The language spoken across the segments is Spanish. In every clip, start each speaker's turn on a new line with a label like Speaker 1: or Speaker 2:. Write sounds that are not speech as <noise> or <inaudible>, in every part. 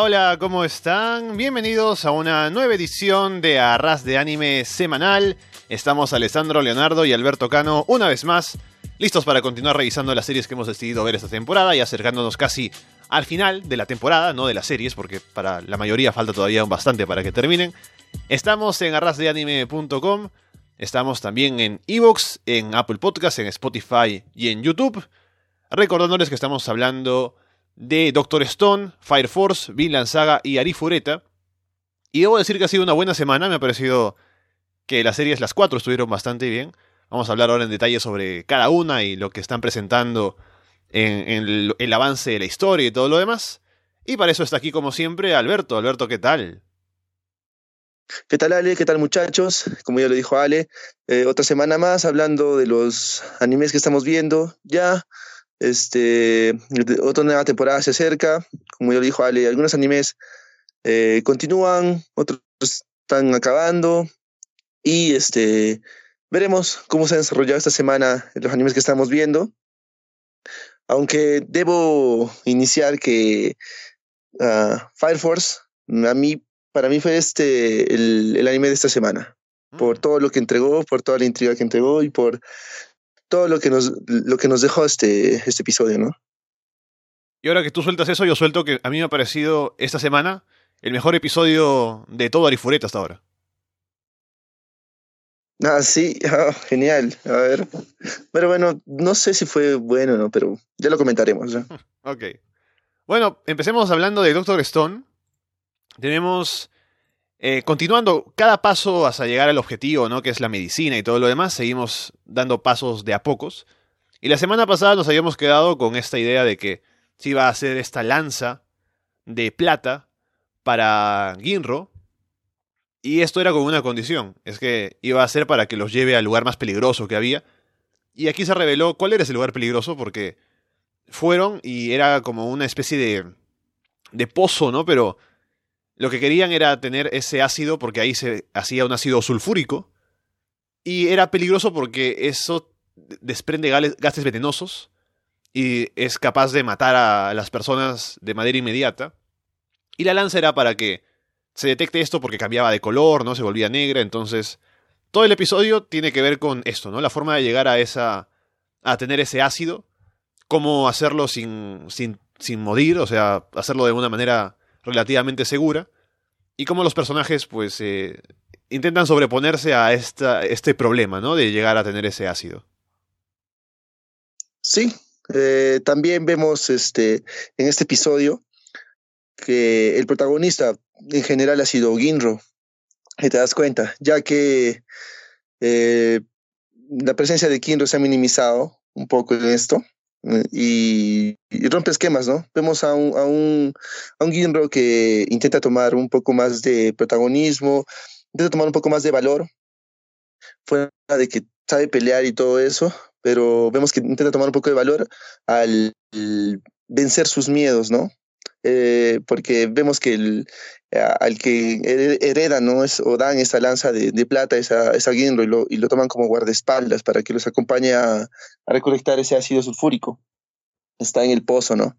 Speaker 1: Hola, ¿cómo están? Bienvenidos a una nueva edición de Arras de Anime semanal. Estamos Alessandro Leonardo y Alberto Cano una vez más, listos para continuar revisando las series que hemos decidido ver esta temporada y acercándonos casi al final de la temporada, no de las series, porque para la mayoría falta todavía bastante para que terminen. Estamos en arrasdeanime.com, estamos también en Evox, en Apple Podcasts, en Spotify y en YouTube. Recordándoles que estamos hablando de Doctor Stone, Fire Force, Vinland Saga y Arifureta. Y debo decir que ha sido una buena semana, me ha parecido que las series, las cuatro, estuvieron bastante bien. Vamos a hablar ahora en detalle sobre cada una y lo que están presentando en, el, el, avance de la historia y todo lo demás. Y para eso está aquí, como siempre, Alberto. Alberto, ¿qué tal?
Speaker 2: ¿Qué tal, Ale? ¿Qué tal, muchachos? Como ya lo dijo Ale, eh, otra semana más hablando de los animes que estamos viendo. Ya este, otra nueva temporada se acerca, como ya lo dijo Ale, algunos animes eh, continúan, otros están acabando y este, veremos cómo se han desarrollado esta semana los animes que estamos viendo. Aunque debo iniciar que uh, Fire Force, a mí, para mí fue este el, el anime de esta semana, por mm. todo lo que entregó, por toda la intriga que entregó y por todo lo que nos, lo que nos dejó este, este episodio, ¿no?
Speaker 1: Y ahora que tú sueltas eso, yo suelto que a mí me ha parecido esta semana el mejor episodio de todo Arifureta hasta ahora.
Speaker 2: Ah, sí, <laughs> ah, genial. A ver. Pero bueno, no sé si fue bueno no, pero ya lo comentaremos. <laughs>
Speaker 1: ok. Bueno, empecemos hablando de Doctor Stone. Tenemos eh, continuando cada paso hasta llegar al objetivo, ¿no? Que es la medicina y todo lo demás, seguimos dando pasos de a pocos. Y la semana pasada nos habíamos quedado con esta idea de que se iba a hacer esta lanza de plata para Ginro. Y esto era con una condición, es que iba a ser para que los lleve al lugar más peligroso que había. Y aquí se reveló cuál era ese lugar peligroso, porque fueron y era como una especie de, de pozo, ¿no? Pero lo que querían era tener ese ácido porque ahí se hacía un ácido sulfúrico. Y era peligroso porque eso desprende gases venenosos y es capaz de matar a las personas de manera inmediata. Y la lanza era para que se detecte esto porque cambiaba de color, ¿no? Se volvía negra, entonces todo el episodio tiene que ver con esto, ¿no? La forma de llegar a esa a tener ese ácido, cómo hacerlo sin sin sin morir, o sea, hacerlo de una manera relativamente segura. Y cómo los personajes, pues, eh, intentan sobreponerse a esta, este problema, ¿no? De llegar a tener ese ácido.
Speaker 2: Sí, eh, también vemos este, en este episodio que el protagonista en general ha sido Ginro, y te das cuenta, ya que eh, la presencia de Ginro se ha minimizado un poco en esto, y, rompe esquemas, ¿no? Vemos a un, a un, a un que intenta tomar un poco más de protagonismo, intenta tomar un poco más de valor, fuera de que sabe pelear y todo eso, pero vemos que intenta tomar un poco de valor al vencer sus miedos, ¿no? Eh, porque vemos que el, al que hereda ¿no? es, o dan esa lanza de, de plata, esa, esa Ginro, y lo, y lo toman como guardaespaldas para que los acompañe a, a, recolectar ese ácido sulfúrico. Está en el pozo, ¿no?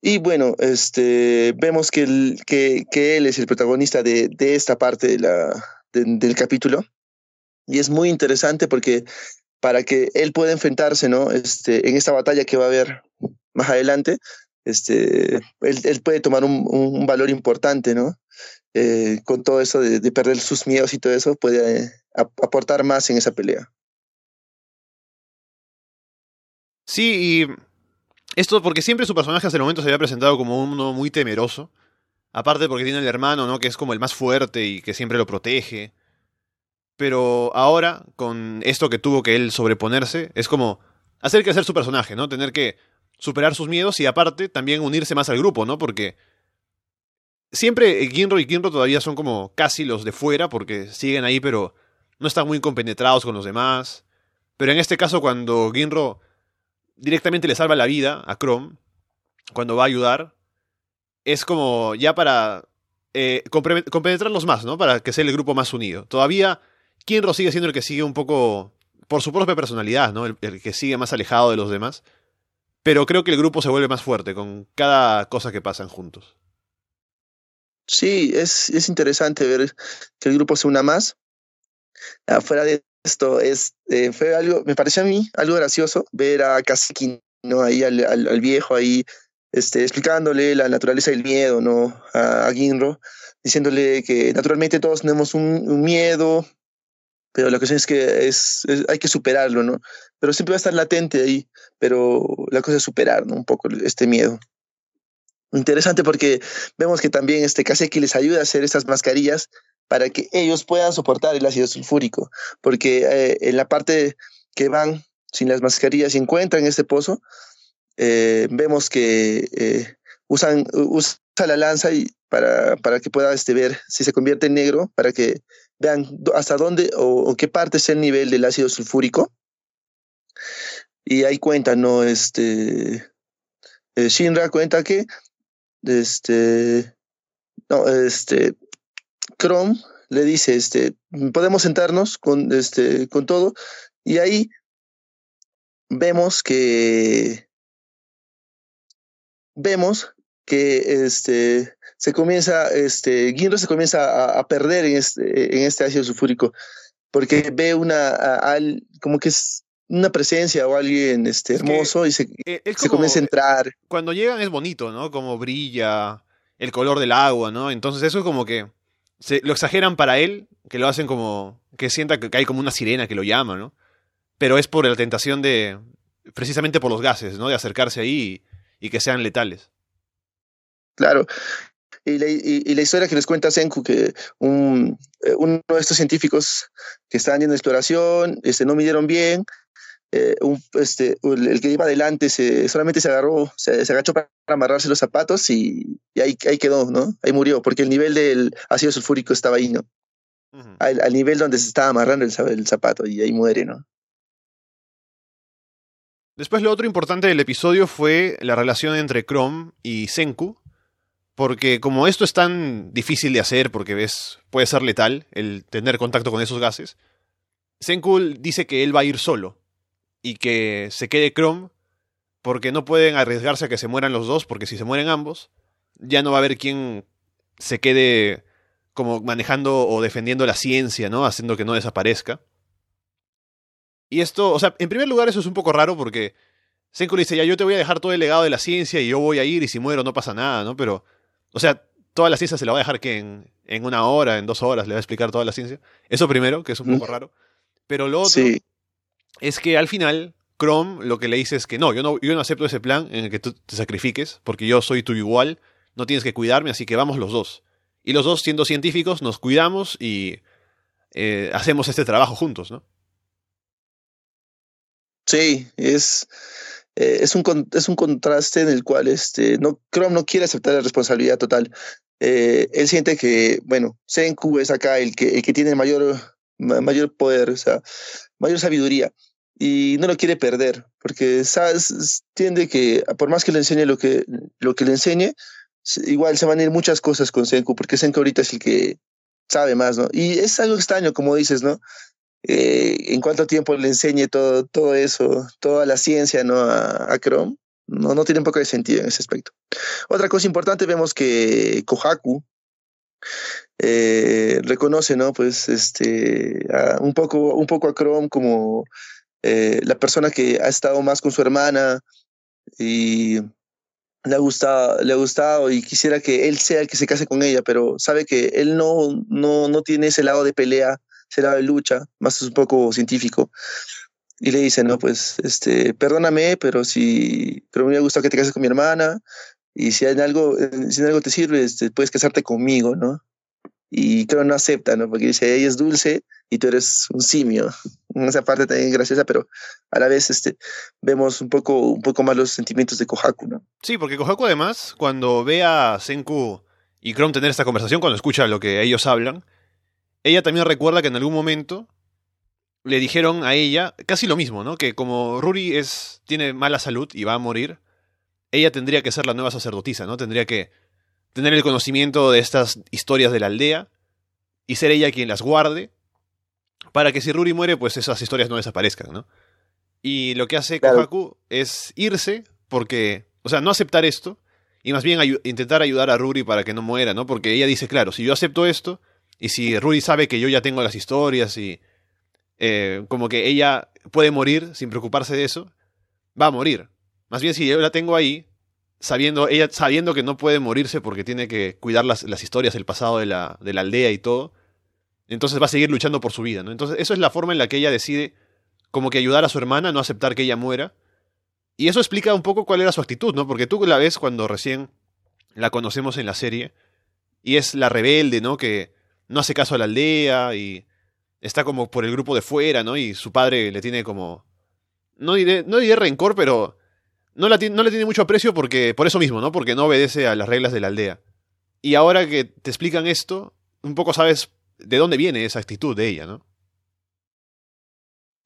Speaker 2: Y bueno, este, vemos que, el, que, que él es el protagonista de, de esta parte de la, de, del capítulo. Y es muy interesante porque para que él pueda enfrentarse ¿no? este, en esta batalla que va a haber más adelante, este, él, él puede tomar un, un, valor importante, ¿no? Eh, con todo eso de, de, perder sus miedos y todo eso, puede eh, aportar más en esa pelea.
Speaker 1: Sí, y esto porque siempre su personaje hasta el momento se había presentado como uno muy temeroso. Aparte porque tiene el hermano, ¿no? Que es como el más fuerte y que siempre lo protege. Pero ahora, con esto que tuvo que él sobreponerse, es como hacer que hacer su personaje, ¿no? Tener que superar sus miedos y aparte también unirse más al grupo, ¿no? Porque siempre Ginro y Kinro todavía son como casi los de fuera porque siguen ahí pero no están muy compenetrados con los demás. Pero en este caso cuando Ginro directamente le salva la vida a Chrome, cuando va a ayudar, es como ya para eh, compenetrarlos más, ¿no? Para que sea el grupo más unido. Todavía Kinro sigue siendo el que sigue un poco por su propia personalidad, ¿no? El que sigue más alejado de los demás pero creo que el grupo se vuelve más fuerte con cada cosa que pasan juntos.
Speaker 2: Sí, es, es interesante ver que el grupo se una más. Afuera de esto, es, eh, fue algo, me pareció a mí algo gracioso ver a Kaseki, ¿no? Ahí al, al, viejo ahí, este, explicándole la naturaleza del miedo, ¿no? A, Ginro, diciéndole que naturalmente todos tenemos un miedo, pero la cuestión es que es, hay que superarlo, ¿no? Pero siempre va a estar latente ahí, pero la cosa es superar. Un poco este miedo. Interesante porque vemos que también este Kaseki les ayuda a hacer estas mascarillas para que ellos puedan soportar el ácido sulfúrico, porque eh, en la parte que van sin las mascarillas y encuentran este pozo, eh, vemos que eh, usan usa la lanza y para, para que pueda este, ver si se convierte en negro, para que vean hasta dónde o, qué parte es el nivel del ácido sulfúrico. Y ahí cuenta, ¿no? Este, Shinra cuenta que este, no, este, Chrome le dice, este, podemos sentarnos con, este, con todo, y ahí vemos que vemos que este se comienza, este, Ginro se comienza a, a perder en este, en este ácido sulfúrico, porque ve una, a, a, como que es una presencia o alguien este, hermoso
Speaker 1: es
Speaker 2: que, y se,
Speaker 1: eh, es
Speaker 2: se comienza a entrar.
Speaker 1: Cuando llegan es bonito, ¿no? Como brilla, el color del agua, ¿no? Entonces eso es como que se, lo exageran para él, que lo hacen como que sienta que hay como una sirena que lo llama, ¿no? Pero es por la tentación de, precisamente por los gases, ¿no? De acercarse ahí y, y que sean letales.
Speaker 2: Claro. Y la, y, y la, historia que les cuenta Senku, que un, uno de estos científicos que estaban yendo exploración, este, no midieron bien, eh, un, este, el que iba adelante se, solamente se agarró, se, se agachó para amarrarse los zapatos y, y, ahí, ahí quedó, ¿no? Ahí murió, porque el nivel del ácido sulfúrico estaba ahí, ¿no? Uh -huh. al, al, nivel donde se estaba amarrando el, el, zapato y ahí muere, ¿no?
Speaker 1: Después lo otro importante del episodio fue la relación entre Chrome y Senku, porque como esto es tan difícil de hacer, porque ves, puede ser letal el tener contacto con esos gases, Senku dice que él va a ir solo, y que se quede Chrome porque no pueden arriesgarse a que se mueran los dos, porque si se mueren ambos, ya no va a haber quien se quede como manejando o defendiendo la ciencia, ¿no? Haciendo que no desaparezca. Y esto, o sea, en primer lugar eso es un poco raro porque Senku le dice, ya yo te voy a dejar todo el legado de la ciencia y yo voy a ir y si muero no pasa nada, ¿no? Pero, o sea, toda la ciencia se la va a dejar que en, en una hora, en dos horas le va a explicar toda la ciencia. Eso primero, que es un poco mm. raro. Pero lo otro sí es que al final Chrome lo que le dice es que no, yo no, yo no acepto ese plan en el que tú te sacrifiques, porque yo soy tu igual, no tienes que cuidarme, así que vamos los dos. Y los dos, siendo científicos, nos cuidamos y eh, hacemos este trabajo juntos, ¿no?
Speaker 2: Sí, es, eh, es, un, es un contraste en el cual este, no, Chrome no quiere aceptar la responsabilidad total. Eh, él siente que, bueno, Senku es acá el que, el que tiene mayor, mayor poder, o sea, mayor sabiduría y no lo quiere perder, porque sabes, entiende que por más que le enseñe lo que, lo que le enseñe, igual se van a ir muchas cosas con Senku, porque Senku ahorita es el que sabe más, ¿no? Y es algo extraño, como dices, ¿no? Eh, en cuánto tiempo le enseñe todo, todo eso, toda la ciencia, ¿no? A, Chrome, no, no tiene un poco de sentido en ese aspecto. Otra cosa importante, vemos que Kohaku, eh, reconoce, ¿no? Pues este, a, un, poco, un poco a Chrome como eh, la persona que ha estado más con su hermana y le ha gustado, le ha gustado y quisiera que él sea el que se case con ella, pero sabe que él no, no, no tiene ese lado de pelea, lado de lucha, más es un poco científico. Y le dice, no, pues, este, perdóname, pero si, pero me gustado que te cases con mi hermana, y si en algo, si en algo te sirve, este, puedes casarte conmigo, ¿no? Y creo no acepta, ¿no? Porque dice, ella es dulce y tú eres un simio. <laughs> Esa parte también graciosa, pero a la vez este, vemos un poco, un poco más los sentimientos de Kohaku, ¿no?
Speaker 1: Sí, porque Kohaku además, cuando ve a Senku y Chrome tener esta conversación, cuando escucha lo que ellos hablan, ella también recuerda que en algún momento le dijeron a ella casi lo mismo, ¿no? Que como Ruri es, tiene mala salud y va a morir, ella tendría que ser la nueva sacerdotisa, ¿no? Tendría que tener el conocimiento de estas historias de la aldea y ser ella quien las guarde para que si Ruri muere, pues esas historias no desaparezcan, ¿no? Y lo que hace claro. Kohaku es irse porque, o sea, no aceptar esto y más bien intentar ayudar a Ruri para que no muera, ¿no? Porque ella dice, claro, si yo acepto esto y si Ruri sabe que yo ya tengo las historias y eh, como que ella puede morir sin preocuparse de eso, va a morir. Más bien si yo la tengo ahí, sabiendo, ella sabiendo que no puede morirse porque tiene que cuidar las, las historias, el pasado de la, de la aldea y todo, entonces va a seguir luchando por su vida, ¿no? Entonces, eso es la forma en la que ella decide como que ayudar a su hermana, no aceptar que ella muera. Y eso explica un poco cuál era su actitud, ¿no? Porque tú la ves cuando recién la conocemos en la serie, y es la rebelde, ¿no? Que no hace caso a la aldea y está como por el grupo de fuera, ¿no? Y su padre le tiene como... No diré, no diré rencor, pero no, la, no le tiene mucho aprecio porque, por eso mismo, ¿no? Porque no obedece a las reglas de la aldea. Y ahora que te explican esto, un poco sabes de dónde viene esa actitud de ella, ¿no?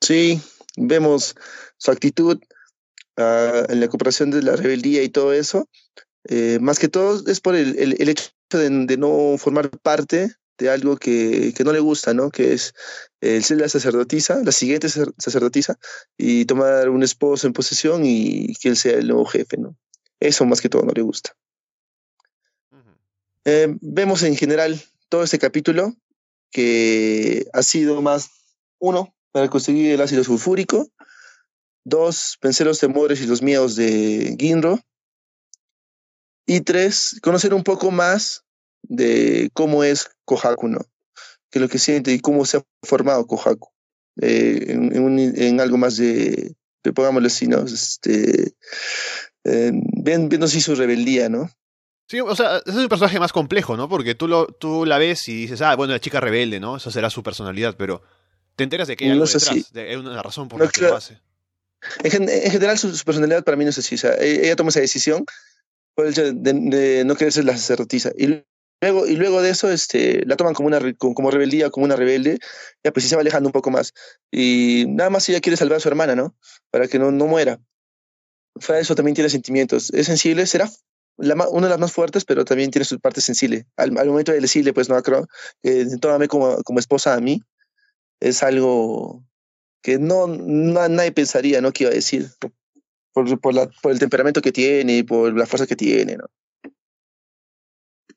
Speaker 2: Sí, vemos su actitud uh, en la cooperación de la rebeldía y todo eso. Eh, más que todo es por el, el, hecho de, no formar parte de algo que, que, no le gusta, ¿no? Que es el ser la sacerdotisa, la siguiente sacerdotisa, y tomar un esposo en posesión y que él sea el nuevo jefe, ¿no? Eso más que todo no le gusta. Uh -huh. eh, vemos en general todo este capítulo que ha sido más, uno, para conseguir el ácido sulfúrico, dos, vencer los temores y los miedos de Ginro, y tres, conocer un poco más de cómo es Kohaku, ¿no? Que lo que siente y cómo se ha formado Kohaku. Eh, en, en, un, en, algo más de, de pongámoslo así, ¿no? Este, eh, viendo así su rebeldía, ¿no?
Speaker 1: Sí, o sea, es un personaje más complejo, ¿no? Porque tú, lo, tú la ves y dices, ah, bueno, la chica rebelde, ¿no? Esa será su personalidad, pero te enteras de que hay algo no detrás, si... de, una razón por no, la que claro. lo hace.
Speaker 2: En, en general, su, su, personalidad para mí no es así. O sea, e, ella toma esa decisión por el hecho de no querer ser la sacerdotisa. Y luego, y luego de eso, este, la toman como una como, rebeldía, como una rebelde, ya pues se va alejando un poco más. Y nada más ella quiere salvar a su hermana, ¿no? Para que no, no muera. Fuera eso también tiene sentimientos. Es sensible, será una de las más fuertes, pero también tiene su parte sensible. Al, momento de decirle, pues no, creo, eh, tómame como, como esposa a mí, es algo que no, nadie pensaría, ¿no? Que iba a decir. Por, por el temperamento que tiene y por la fuerza que tiene, ¿no?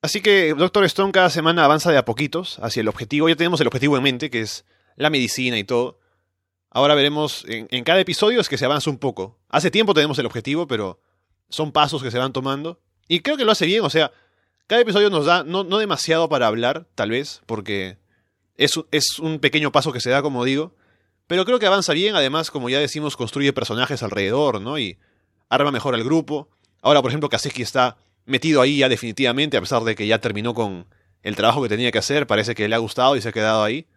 Speaker 1: Así que Doctor Stone cada semana avanza de a poquitos hacia el objetivo. Ya tenemos el objetivo en mente, que es la medicina y todo. Ahora veremos, en, cada episodio es que se avanza un poco. Hace tiempo tenemos el objetivo, pero son pasos que se van tomando. Y creo que lo hace bien, o sea, cada episodio nos da no, no demasiado para hablar, tal vez, porque es, es un pequeño paso que se da, como digo. Pero creo que avanza bien, además, como ya decimos, construye personajes alrededor, ¿no? Y arma mejor al grupo. Ahora, por ejemplo, Kaseki está metido ahí ya definitivamente, a pesar de que ya terminó con el trabajo que tenía que hacer, parece que le ha gustado y se ha quedado ahí.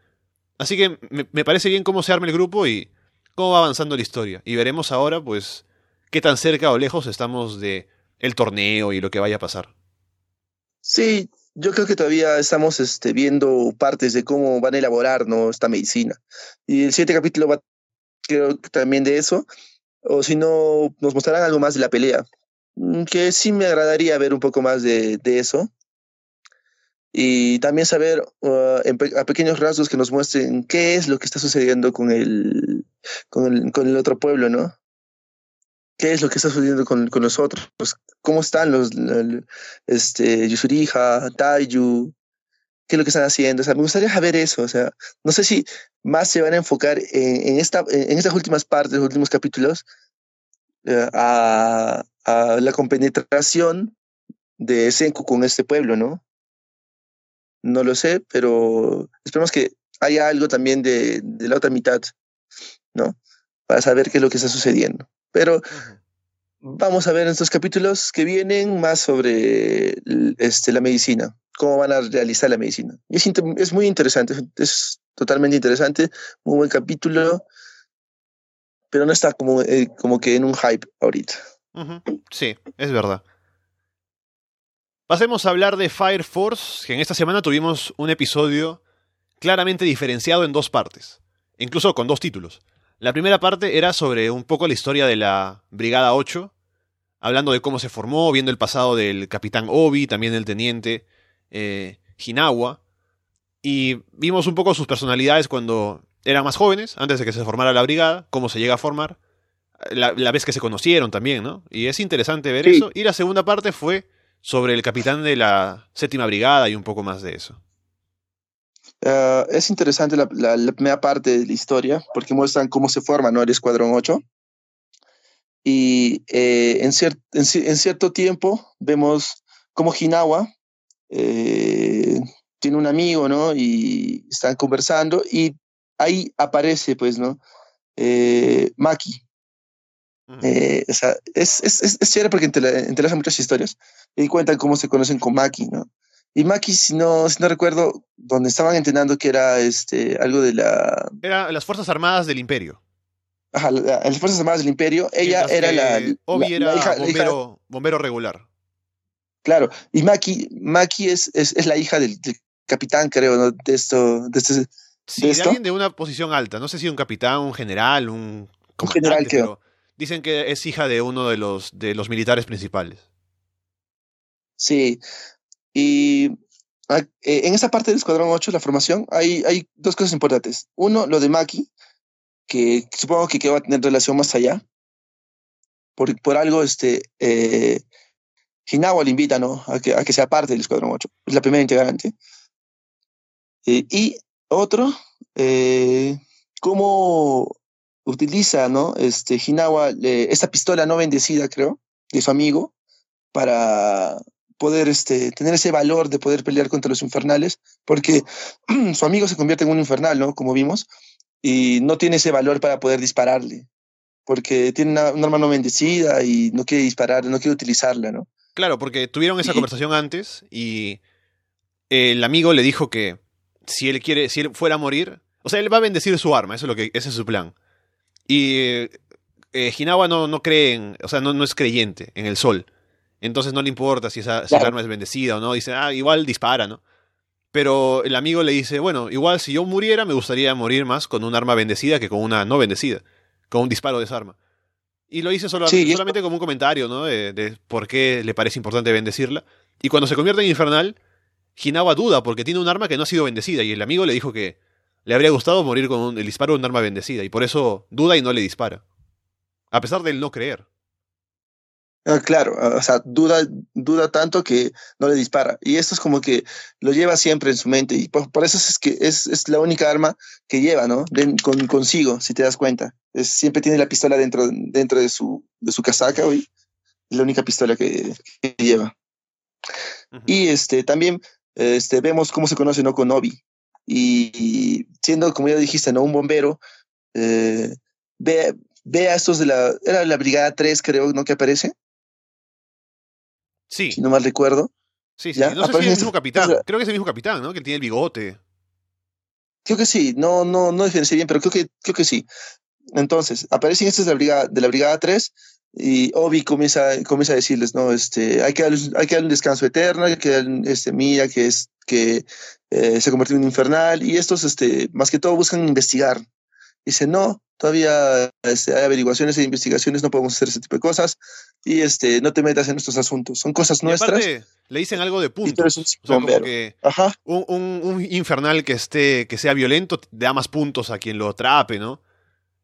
Speaker 1: Así que me, me parece bien cómo se arma el grupo y cómo va avanzando la historia. Y veremos ahora, pues, qué tan cerca o lejos estamos de el torneo y lo que vaya a pasar.
Speaker 2: Sí, yo creo que todavía estamos este, viendo partes de cómo van a elaborar ¿no? esta medicina. Y el siguiente capítulo va, creo también de eso. O si no, nos mostrarán algo más de la pelea. Mm, que sí me agradaría ver un poco más de, de eso. Y también saber uh, a pequeños rasgos que nos muestren qué es lo que está sucediendo con el, con el, con el otro pueblo, ¿no? qué es lo que está sucediendo con, con nosotros, pues, cómo están los, este, Yusuriha, Taiyu, qué es lo que están haciendo. O sea, me gustaría saber eso. O sea, no sé si más se van a enfocar en, en, esta, en estas últimas partes, los últimos capítulos, eh, a, a, la compenetración de Senku con este pueblo, ¿no? No lo sé, pero esperemos que haya algo también de, de la otra mitad, ¿no? Para saber qué es lo que está sucediendo. Pero vamos a ver en estos capítulos que vienen más sobre este, la medicina, cómo van a realizar la medicina. Es muy interesante, es totalmente interesante, muy buen capítulo, pero no está como, eh, como que en un hype ahorita.
Speaker 1: Sí, es verdad. Pasemos a hablar de Fire Force, que en esta semana tuvimos un episodio claramente diferenciado en dos partes, incluso con dos títulos. La primera parte era sobre un poco la historia de la Brigada 8, hablando de cómo se formó, viendo el pasado del capitán Obi, también del teniente eh, Hinawa, y vimos un poco sus personalidades cuando eran más jóvenes, antes de que se formara la brigada, cómo se llega a formar, la, vez que se conocieron también, ¿no? Y es interesante ver eso. Y la segunda parte fue sobre el capitán de la séptima brigada y un poco más de eso.
Speaker 2: Ah, es interesante la, primera parte de la historia porque muestran cómo se forma ¿no? el Escuadrón 8. Y eh, en, en, cierto tiempo vemos cómo Hinawa eh, tiene un amigo, ¿no? Y están conversando y ahí aparece, pues, ¿no? Eh, Maki. Eh, o sea, es, es, es, chévere porque entrelaza muchas historias y cuentan cómo se conocen con Maki, ¿no? Y Maki, si no, si no recuerdo, donde estaban entrenando que era este, algo de la...
Speaker 1: Era las Fuerzas Armadas del Imperio.
Speaker 2: Ajá, las Fuerzas Armadas del Imperio. Ella era la...
Speaker 1: Obi era bombero, bombero regular.
Speaker 2: Claro, y Maki, Maki es, es, es la hija del, capitán, creo, ¿no? de esto. De, este,
Speaker 1: sí, de, alguien de una posición alta. No sé si un capitán, un general, un.
Speaker 2: Un general, creo.
Speaker 1: Dicen que es hija de uno de los, de los militares principales.
Speaker 2: Sí. Y ah, eh, en esa parte del Escuadrón 8, la formación, hay, hay dos cosas importantes. Uno, lo de Maki, que supongo que, va a tener relación más allá. Por, por algo, este, eh, Hinawa le invita ¿no? a, que, a que sea parte del Escuadrón 8. Es la primera integrante. Eh, y otro, eh, cómo utiliza, ¿no? Este, Hinawa, esta pistola no bendecida, creo, de su amigo, para poder este, tener ese valor de poder pelear contra los infernales, porque <clears throat> su amigo se convierte en un infernal, ¿no? Como vimos, y no tiene ese valor para poder dispararle, porque tiene una, una arma no bendecida y no quiere disparar, no quiere utilizarla, ¿no?
Speaker 1: Claro, porque tuvieron esa conversación antes y el amigo le dijo que si él quiere, si él fuera a morir, o sea, él va a bendecir su arma, eso es lo que, ese es su plan. Y eh, Hinawa no, no cree en, o sea, no, no es creyente en el sol. Entonces no le importa si esa, arma es bendecida o no. Dice, ah, igual dispara, ¿no? Pero el amigo le dice, bueno, igual si yo muriera, me gustaría morir más con un arma bendecida que con una no bendecida, con un disparo de esa arma. Y lo dice solo, solamente como un comentario, ¿no? De, de, por qué le parece importante bendecirla. Y cuando se convierte en infernal, Hinawa duda porque tiene un arma que no ha sido bendecida y el amigo le dijo que le habría gustado morir con el disparo de un arma bendecida y por eso duda y no le dispara. A pesar de él no creer.
Speaker 2: Ah, claro, ah, o sea, duda, duda tanto que no le dispara. Y esto es como que lo lleva siempre en su mente. Y por, eso es que es, es, la única arma que lleva, ¿no? con, consigo, si te das cuenta. Es, siempre tiene la pistola dentro, dentro de, su, de su casaca, hoy. Es la única pistola que, lleva. Y este, también este, vemos cómo se conoce ¿no? con Obi. Y, siendo, como ya dijiste, ¿no? un bombero, eh, ve, ve, a estos de la, era la Brigada 3, creo, ¿no? Que aparece.
Speaker 1: Sí.
Speaker 2: Si no mal recuerdo.
Speaker 1: Sí, sí. No sé si es el mismo capitán. Creo que es el mismo capitán, ¿no? Que tiene el bigote.
Speaker 2: Creo que sí. No, no, no diferencié bien, pero creo que, creo que sí. Entonces, aparecen estos de la Brigada, de la brigada 3 y Obi comienza, comienza a decirles, no, este, hay que darle, hay que darle un descanso eterno, hay que darle, este, Mía, que es, que eh, se convirtió en un infernal, y estos, este, más que todo buscan investigar. Dice, no, todavía este, hay averiguaciones e investigaciones, no podemos hacer ese tipo de cosas, y este, no te metas en nuestros asuntos, son cosas nuestras.
Speaker 1: le dicen algo de puntos. O sea, que un, un, un, infernal que esté, que sea violento, da más puntos a quien lo atrape, ¿no?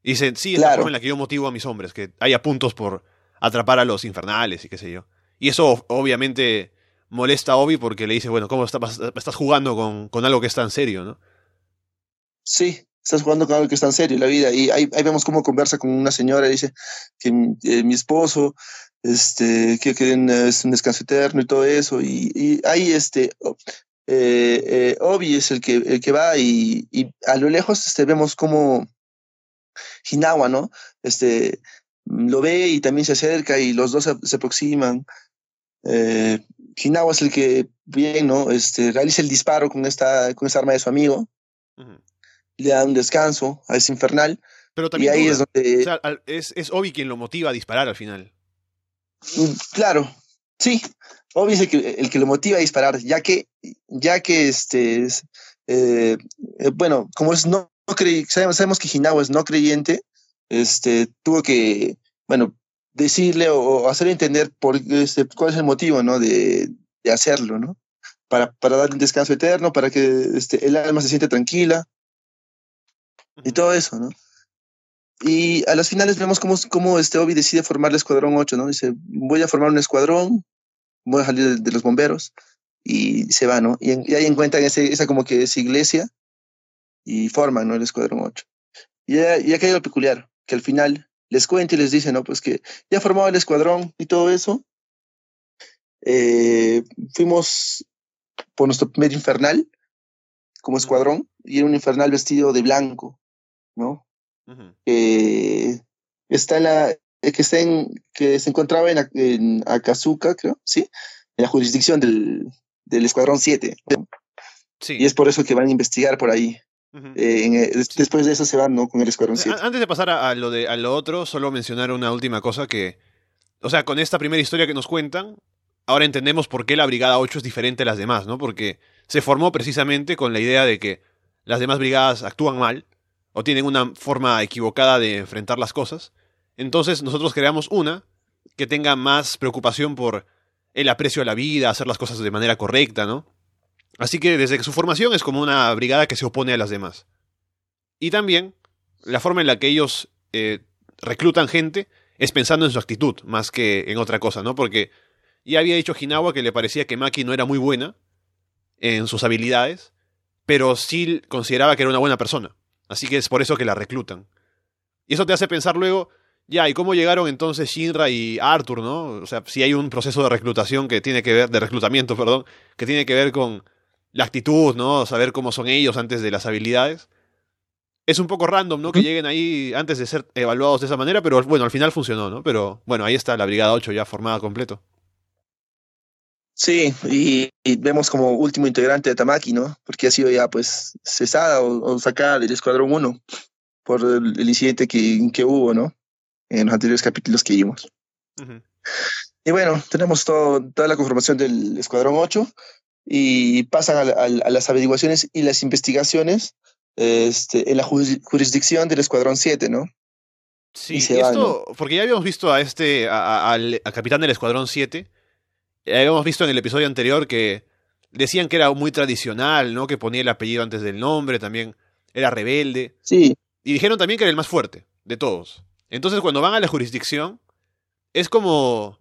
Speaker 1: Y dicen, sí, es la forma en la que yo motivo a mis hombres, que haya puntos por atrapar a los infernales y qué sé yo. Y eso obviamente molesta a Obi porque le dice, bueno, ¿cómo estás jugando con, con, algo que es tan serio, no?
Speaker 2: Sí, estás jugando con algo que es tan serio, la vida. Y ahí, ahí vemos cómo conversa con una señora, y dice que eh, mi esposo, este, que quieren un descanso eterno y todo eso. Y, y ahí, este, eh, eh, Obi es el que, el que va y, y a lo lejos este, vemos cómo Hinawa, ¿no? Este, lo ve y también se acerca y los dos se, aproximan. Eh, Hinawa es el que, bien, ¿no? Este, realiza el disparo con esta, con esta arma de su amigo. Le da un descanso a ese infernal.
Speaker 1: Pero también y ahí es donde... es, es Obi quien lo motiva a disparar al final.
Speaker 2: Mm, claro, sí. Obi es el que, el que lo motiva a disparar, ya que, ya que este, eh, eh, bueno, como es no sabemos, sabemos, que Hinawa es no creyente, este, tuvo que, bueno, decirle o, hacerle entender por, este, cuál es el motivo, ¿no? De, de hacerlo, ¿no? Para, para darle un descanso eterno, para que este, el alma se siente tranquila y todo eso, ¿no? Y a las finales vemos cómo, cómo este Obi decide formar el Escuadrón 8, ¿no? Dice, voy a formar un escuadrón, voy a salir de, de los bomberos, y se va, ¿no? Y, en, y ahí encuentran ese, esa como que es iglesia, y forman, ¿no? El Escuadrón 8. Y, ya, y acá hay lo peculiar, que al final les cuenta y les dice, ¿no? Pues que ya formado el escuadrón y todo eso, eh, fuimos por nuestro primer infernal como escuadrón, y era un infernal vestido de blanco, ¿no?
Speaker 1: Uh -huh.
Speaker 2: Eh, está en la, que, está en, que se encontraba en, en Akazuka, creo, ¿sí? En la jurisdicción del, del Escuadrón 7.
Speaker 1: Sí.
Speaker 2: Y es por eso que van a investigar por ahí. Uh -huh. eh, en, después de eso se van, ¿no? Con el Escuadrón 7.
Speaker 1: Antes de pasar a, a, lo de, a lo otro, solo mencionar una última cosa que... O sea, con esta primera historia que nos cuentan, ahora entendemos por qué la Brigada 8 es diferente a las demás, ¿no? Porque se formó precisamente con la idea de que las demás brigadas actúan mal o tienen una forma equivocada de enfrentar las cosas. Entonces nosotros creamos una que tenga más preocupación por el aprecio a la vida, hacer las cosas de manera correcta, ¿no? Así que desde su formación es como una brigada que se opone a las demás. Y también la forma en la que ellos eh, reclutan gente es pensando en su actitud más que en otra cosa, ¿no? Porque ya había dicho Hinawa que le parecía que Maki no era muy buena en sus habilidades, pero sí consideraba que era una buena persona. Así que es por eso que la reclutan. Y eso te hace pensar luego, ya, ¿y cómo llegaron entonces Shinra y Arthur, no? O sea, si hay un proceso de reclutación que tiene que ver, de reclutamiento, <laughs> perdón, que tiene que ver con la actitud, ¿no? Saber cómo son ellos antes de las habilidades. Es un poco random, ¿no? Que lleguen ahí antes de ser evaluados de esa manera, pero bueno, al final funcionó, ¿no? Pero bueno, ahí está la Brigada 8 ya formada completo.
Speaker 2: Sí, y, y, vemos como último integrante de Tamaki, ¿no? Porque ha sido ya pues cesada o, o sacada del Escuadrón 1 por el, el incidente que, que, hubo, ¿no? En los anteriores capítulos que vimos. Uh -huh. Y bueno, tenemos todo, toda la conformación del Escuadrón 8 y pasan a, a, a las averiguaciones y las investigaciones este, en la jurisdicción del Escuadrón 7, ¿no?
Speaker 1: Sí, y esto, porque ya habíamos visto a este, al, al capitán del Escuadrón 7, habíamos visto en el episodio anterior que decían que era muy tradicional, ¿no? Que ponía el apellido antes del nombre, también era rebelde.
Speaker 2: Sí.
Speaker 1: Y dijeron también que era el más fuerte de todos. Entonces, cuando van a la jurisdicción, es como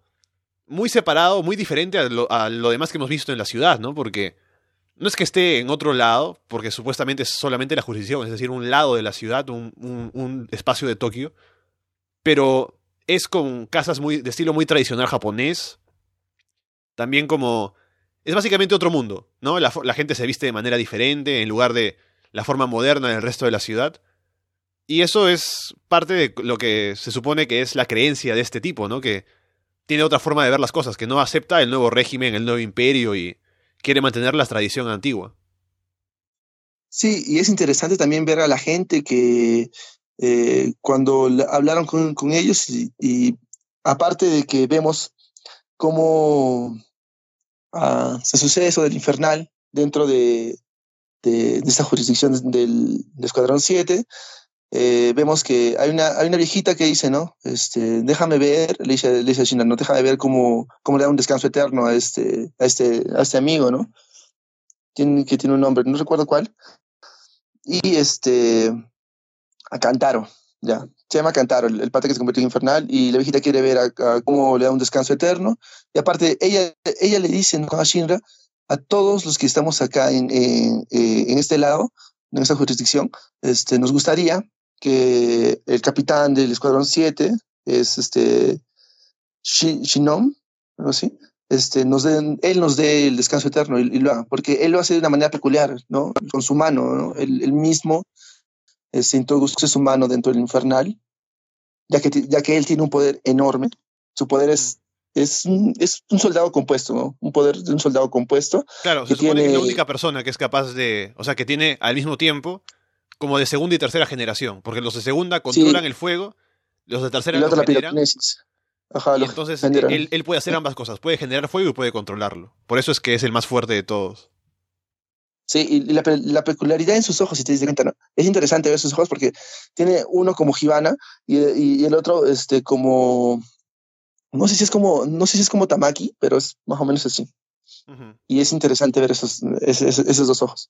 Speaker 1: muy separado, muy diferente a lo, a lo demás que hemos visto en la ciudad, ¿no? Porque no es que esté en otro lado, porque supuestamente es solamente la jurisdicción, es decir, un lado de la ciudad, un, un, espacio de Tokio, pero es con casas muy de estilo muy tradicional japonés, también como... Es básicamente otro mundo, ¿no? La, la, gente se viste de manera diferente en lugar de la forma moderna del resto de la ciudad. Y eso es parte de lo que se supone que es la creencia de este tipo, ¿no? Que tiene otra forma de ver las cosas, que no acepta el nuevo régimen, el nuevo imperio y quiere mantener la tradición antigua.
Speaker 2: Sí, y es interesante también ver a la gente que eh, cuando hablaron con, ellos y, aparte de que vemos cómo uh, se sucede eso del infernal dentro de, de, de esta jurisdicción del, del Escuadrón 7. Eh, vemos que hay una, hay una viejita que dice, ¿no? Este, déjame ver, le dice, le dice a China, no, déjame ver cómo, cómo le da un descanso eterno a este, a este, a este amigo, ¿no? Tiene, que tiene un nombre, no recuerdo cuál. Y este, a Cantaro, ya, se llama Cantaro, el, el pata que se convirtió en infernal, y la viejita quiere ver a, a cómo le da un descanso eterno. Y aparte, ella, ella le dice ¿no? a Shinra, a todos los que estamos acá en, en, en este lado, en esta jurisdicción, este, nos gustaría que el capitán del Escuadrón 7 es este Shinom, ¿no? ¿Sí? este, nos den, él nos dé el descanso eterno y, y, lo haga, porque él lo hace de una manera peculiar, ¿no? Con su mano, ¿no? Él, él mismo se introduce su mano dentro del infernal, ya que, ya que él tiene un poder enorme. Su poder es, es, un, es un soldado compuesto, ¿no? Un poder de un soldado compuesto.
Speaker 1: Claro, se supone tiene... que es la única persona que es capaz de, o sea, que tiene al mismo tiempo como de segunda y tercera generación, porque los de segunda controlan sí. el fuego, los de tercera lo generan.
Speaker 2: Ajá,
Speaker 1: y entonces él, él, puede hacer ambas cosas, puede generar fuego y puede controlarlo. Por eso es que es el más fuerte de todos.
Speaker 2: Sí, y la, la, peculiaridad en sus ojos, si te cuenta, ¿no? Es interesante ver sus ojos porque tiene uno como Hibana y, y, el otro este, como. No sé si es como. No sé si es como Tamaki, pero es más o menos así. Uh -huh. Y es interesante ver esos, esos, esos, dos ojos.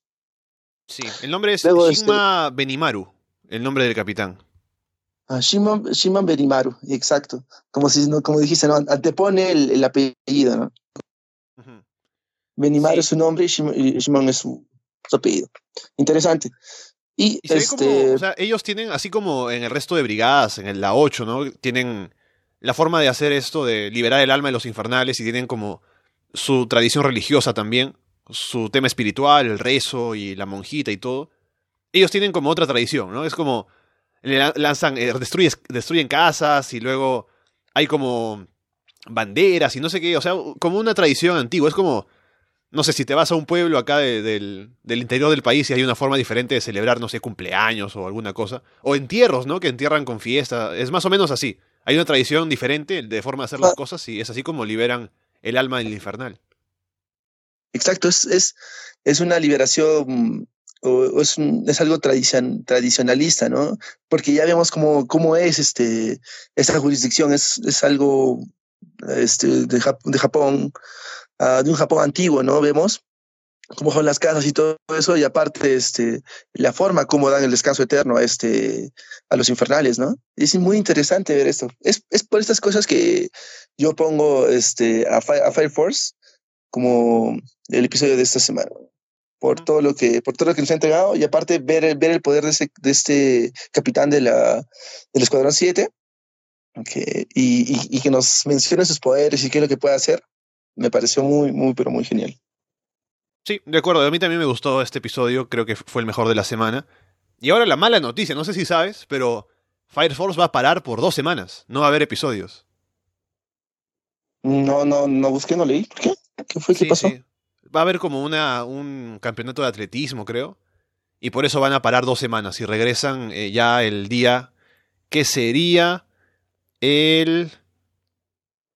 Speaker 1: Sí, el nombre es Luego, Shima este... Benimaru, el nombre del capitán.
Speaker 2: Ah, Shimon, Shimon Benimaru, exacto. Como si no, como dijiste, ¿no? Antepone el, el apellido, ¿no? Benimaru es su nombre y Shimon, es su, apellido. Interesante. Y, este...
Speaker 1: o sea, ellos tienen, así como en el resto de brigadas, en la 8, ¿no? Tienen la forma de hacer esto, de liberar el alma de los infernales, y tienen como su tradición religiosa también, su tema espiritual, el rezo y la monjita y todo. Ellos tienen como otra tradición, ¿no? Es como lanzan, eh, destruyen, destruyen casas y luego hay como banderas y no sé qué, o sea, como una tradición antigua, es como, no sé, si te vas a un pueblo acá del, del, interior del país y hay una forma diferente de celebrar, no sé, cumpleaños o alguna cosa, o entierros, ¿no? Que entierran con fiesta, es más o menos así. Hay una tradición diferente de forma de hacer las cosas y es así como liberan el alma del infernal.
Speaker 2: Exacto, es, es, es una liberación o, es, es, algo tradicion, tradicionalista, ¿no? Porque ya vemos cómo, cómo es este, esta jurisdicción, es, es algo este, de, Japón, uh, de un Japón antiguo, ¿no? Vemos cómo son las casas y todo eso, y aparte este, la forma como dan el descanso eterno a, este, a los infernales, ¿no? Es muy interesante ver esto. Es, es por estas cosas que yo pongo este, a Fire Force como el episodio de esta semana por todo lo que por todo lo que nos ha entregado y aparte ver, ver el poder de, ese, de este capitán de la, del Escuadrón 7 y, y, que nos mencione sus poderes y qué es lo que puede hacer, me pareció muy, muy, pero muy genial.
Speaker 1: Sí, de acuerdo, a mí también me gustó este episodio, creo que fue el mejor de la semana. Y ahora la mala noticia, no sé si sabes, pero Fire Force va a parar por dos semanas, no va a haber episodios.
Speaker 2: No, no, no busqué, no leí. ¿Por qué? ¿Qué fue? ¿Qué pasó?
Speaker 1: va a haber como una, un campeonato de atletismo, creo. Y por eso van a parar dos semanas y regresan eh, ya el día que sería el...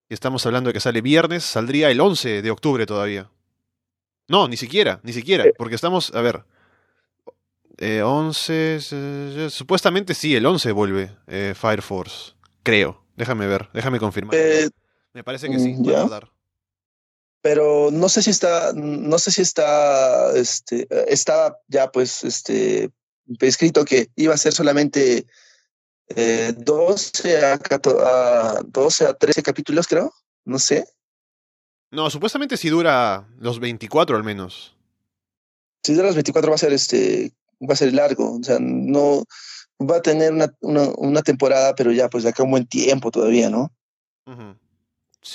Speaker 1: Estamos hablando de que sale viernes, saldría el 11 de octubre todavía. No, ni siquiera, ni siquiera, eh. porque estamos, a ver, eh, 11, supuestamente sí, el 11 vuelve eh, Fire Force, creo. Déjame ver, déjame confirmar. Me parece que sí, mm, va a tardar
Speaker 2: pero no sé si está, no sé si está, este, estaba ya pues, este, escrito que iba a ser solamente eh, 12 a, a 12 a 13 capítulos, creo, no sé.
Speaker 1: No, supuestamente si dura los 24 al menos.
Speaker 2: Si dura los 24 va a ser este, va a ser largo, o sea, no va a tener una, una, una temporada, pero ya pues de acá un buen tiempo todavía, ¿no?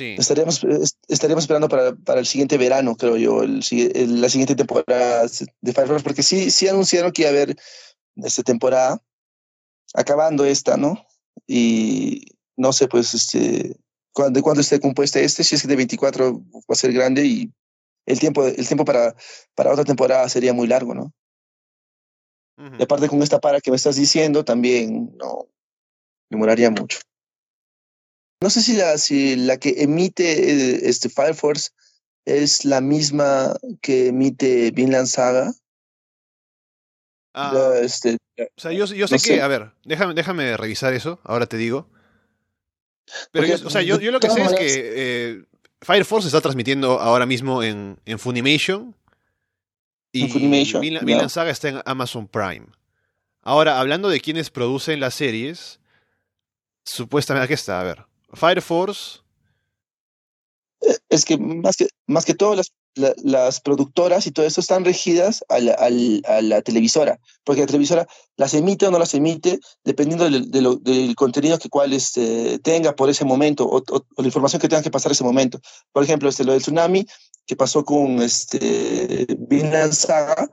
Speaker 2: Estaríamos, estaríamos esperando para, para el siguiente verano, creo yo, el, la siguiente temporada de Fire porque sí, sí anunciaron que iba a haber esta temporada, acabando esta, ¿no? Y no sé, pues, este, de cuándo esté compuesta este, si es que de 24 va a ser grande y el tiempo, el tiempo para, para otra temporada sería muy largo, ¿no? Y aparte con esta para que me estás diciendo, también no demoraría mucho. No sé si la, si la que emite eh, este Fire Force es la misma que emite Vinland Saga.
Speaker 1: Ah, este, o sea, yo, yo sé que, a ver, déjame, déjame revisar eso, ahora te digo. Pero yo, o sea, yo, yo lo que sé es que eh, Fire Force está transmitiendo ahora mismo en, en Funimation. Y Funimation, Vinland, Saga está en Amazon Prime. Ahora, hablando de quienes producen las series, supuestamente, aquí está, a ver. Fire Force.
Speaker 2: Es que más que, más que todo las, las productoras y todo eso están regidas a la, la, televisora, porque la televisora las emite o no las emite dependiendo del, del contenido que cual este, tenga por ese momento o, la información que tenga que pasar ese momento. Por ejemplo, este, lo del tsunami que pasó con este, Vinland Saga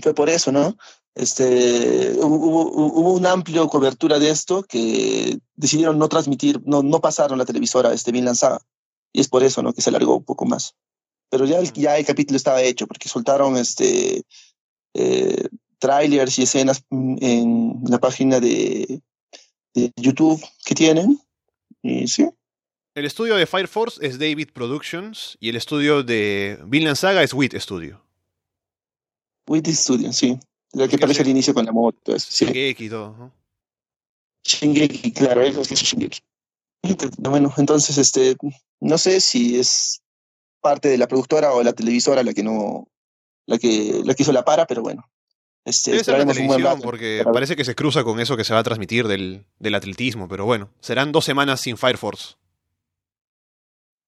Speaker 2: fue por eso, ¿no? Este, hubo, hubo una amplia cobertura de esto que decidieron no transmitir, no, no pasaron la televisora este, bien lanzada. Y es por eso ¿no? que se alargó un poco más. Pero ya el, ya el capítulo estaba hecho porque soltaron este, eh, trailers y escenas en la página de, de YouTube que tienen. Y sí.
Speaker 1: El estudio de Fire Force es David Productions y el estudio de Vinland Saga es WIT Studio.
Speaker 2: WIT Studio, sí. Lo que parece el inicio con la moto.
Speaker 1: Sí. Shingeki y todo. ¿no?
Speaker 2: Shingeki, claro, eso es Shingeki. Bueno, entonces, este, no sé si es parte de la productora o la televisora la que no, la que, la que hizo la para, pero bueno, Este,
Speaker 1: Debe ser la
Speaker 2: esperaremos un buen
Speaker 1: televisión, porque parece que se cruza con eso que se va a transmitir del, del atletismo, pero bueno, serán dos semanas sin Fire Force.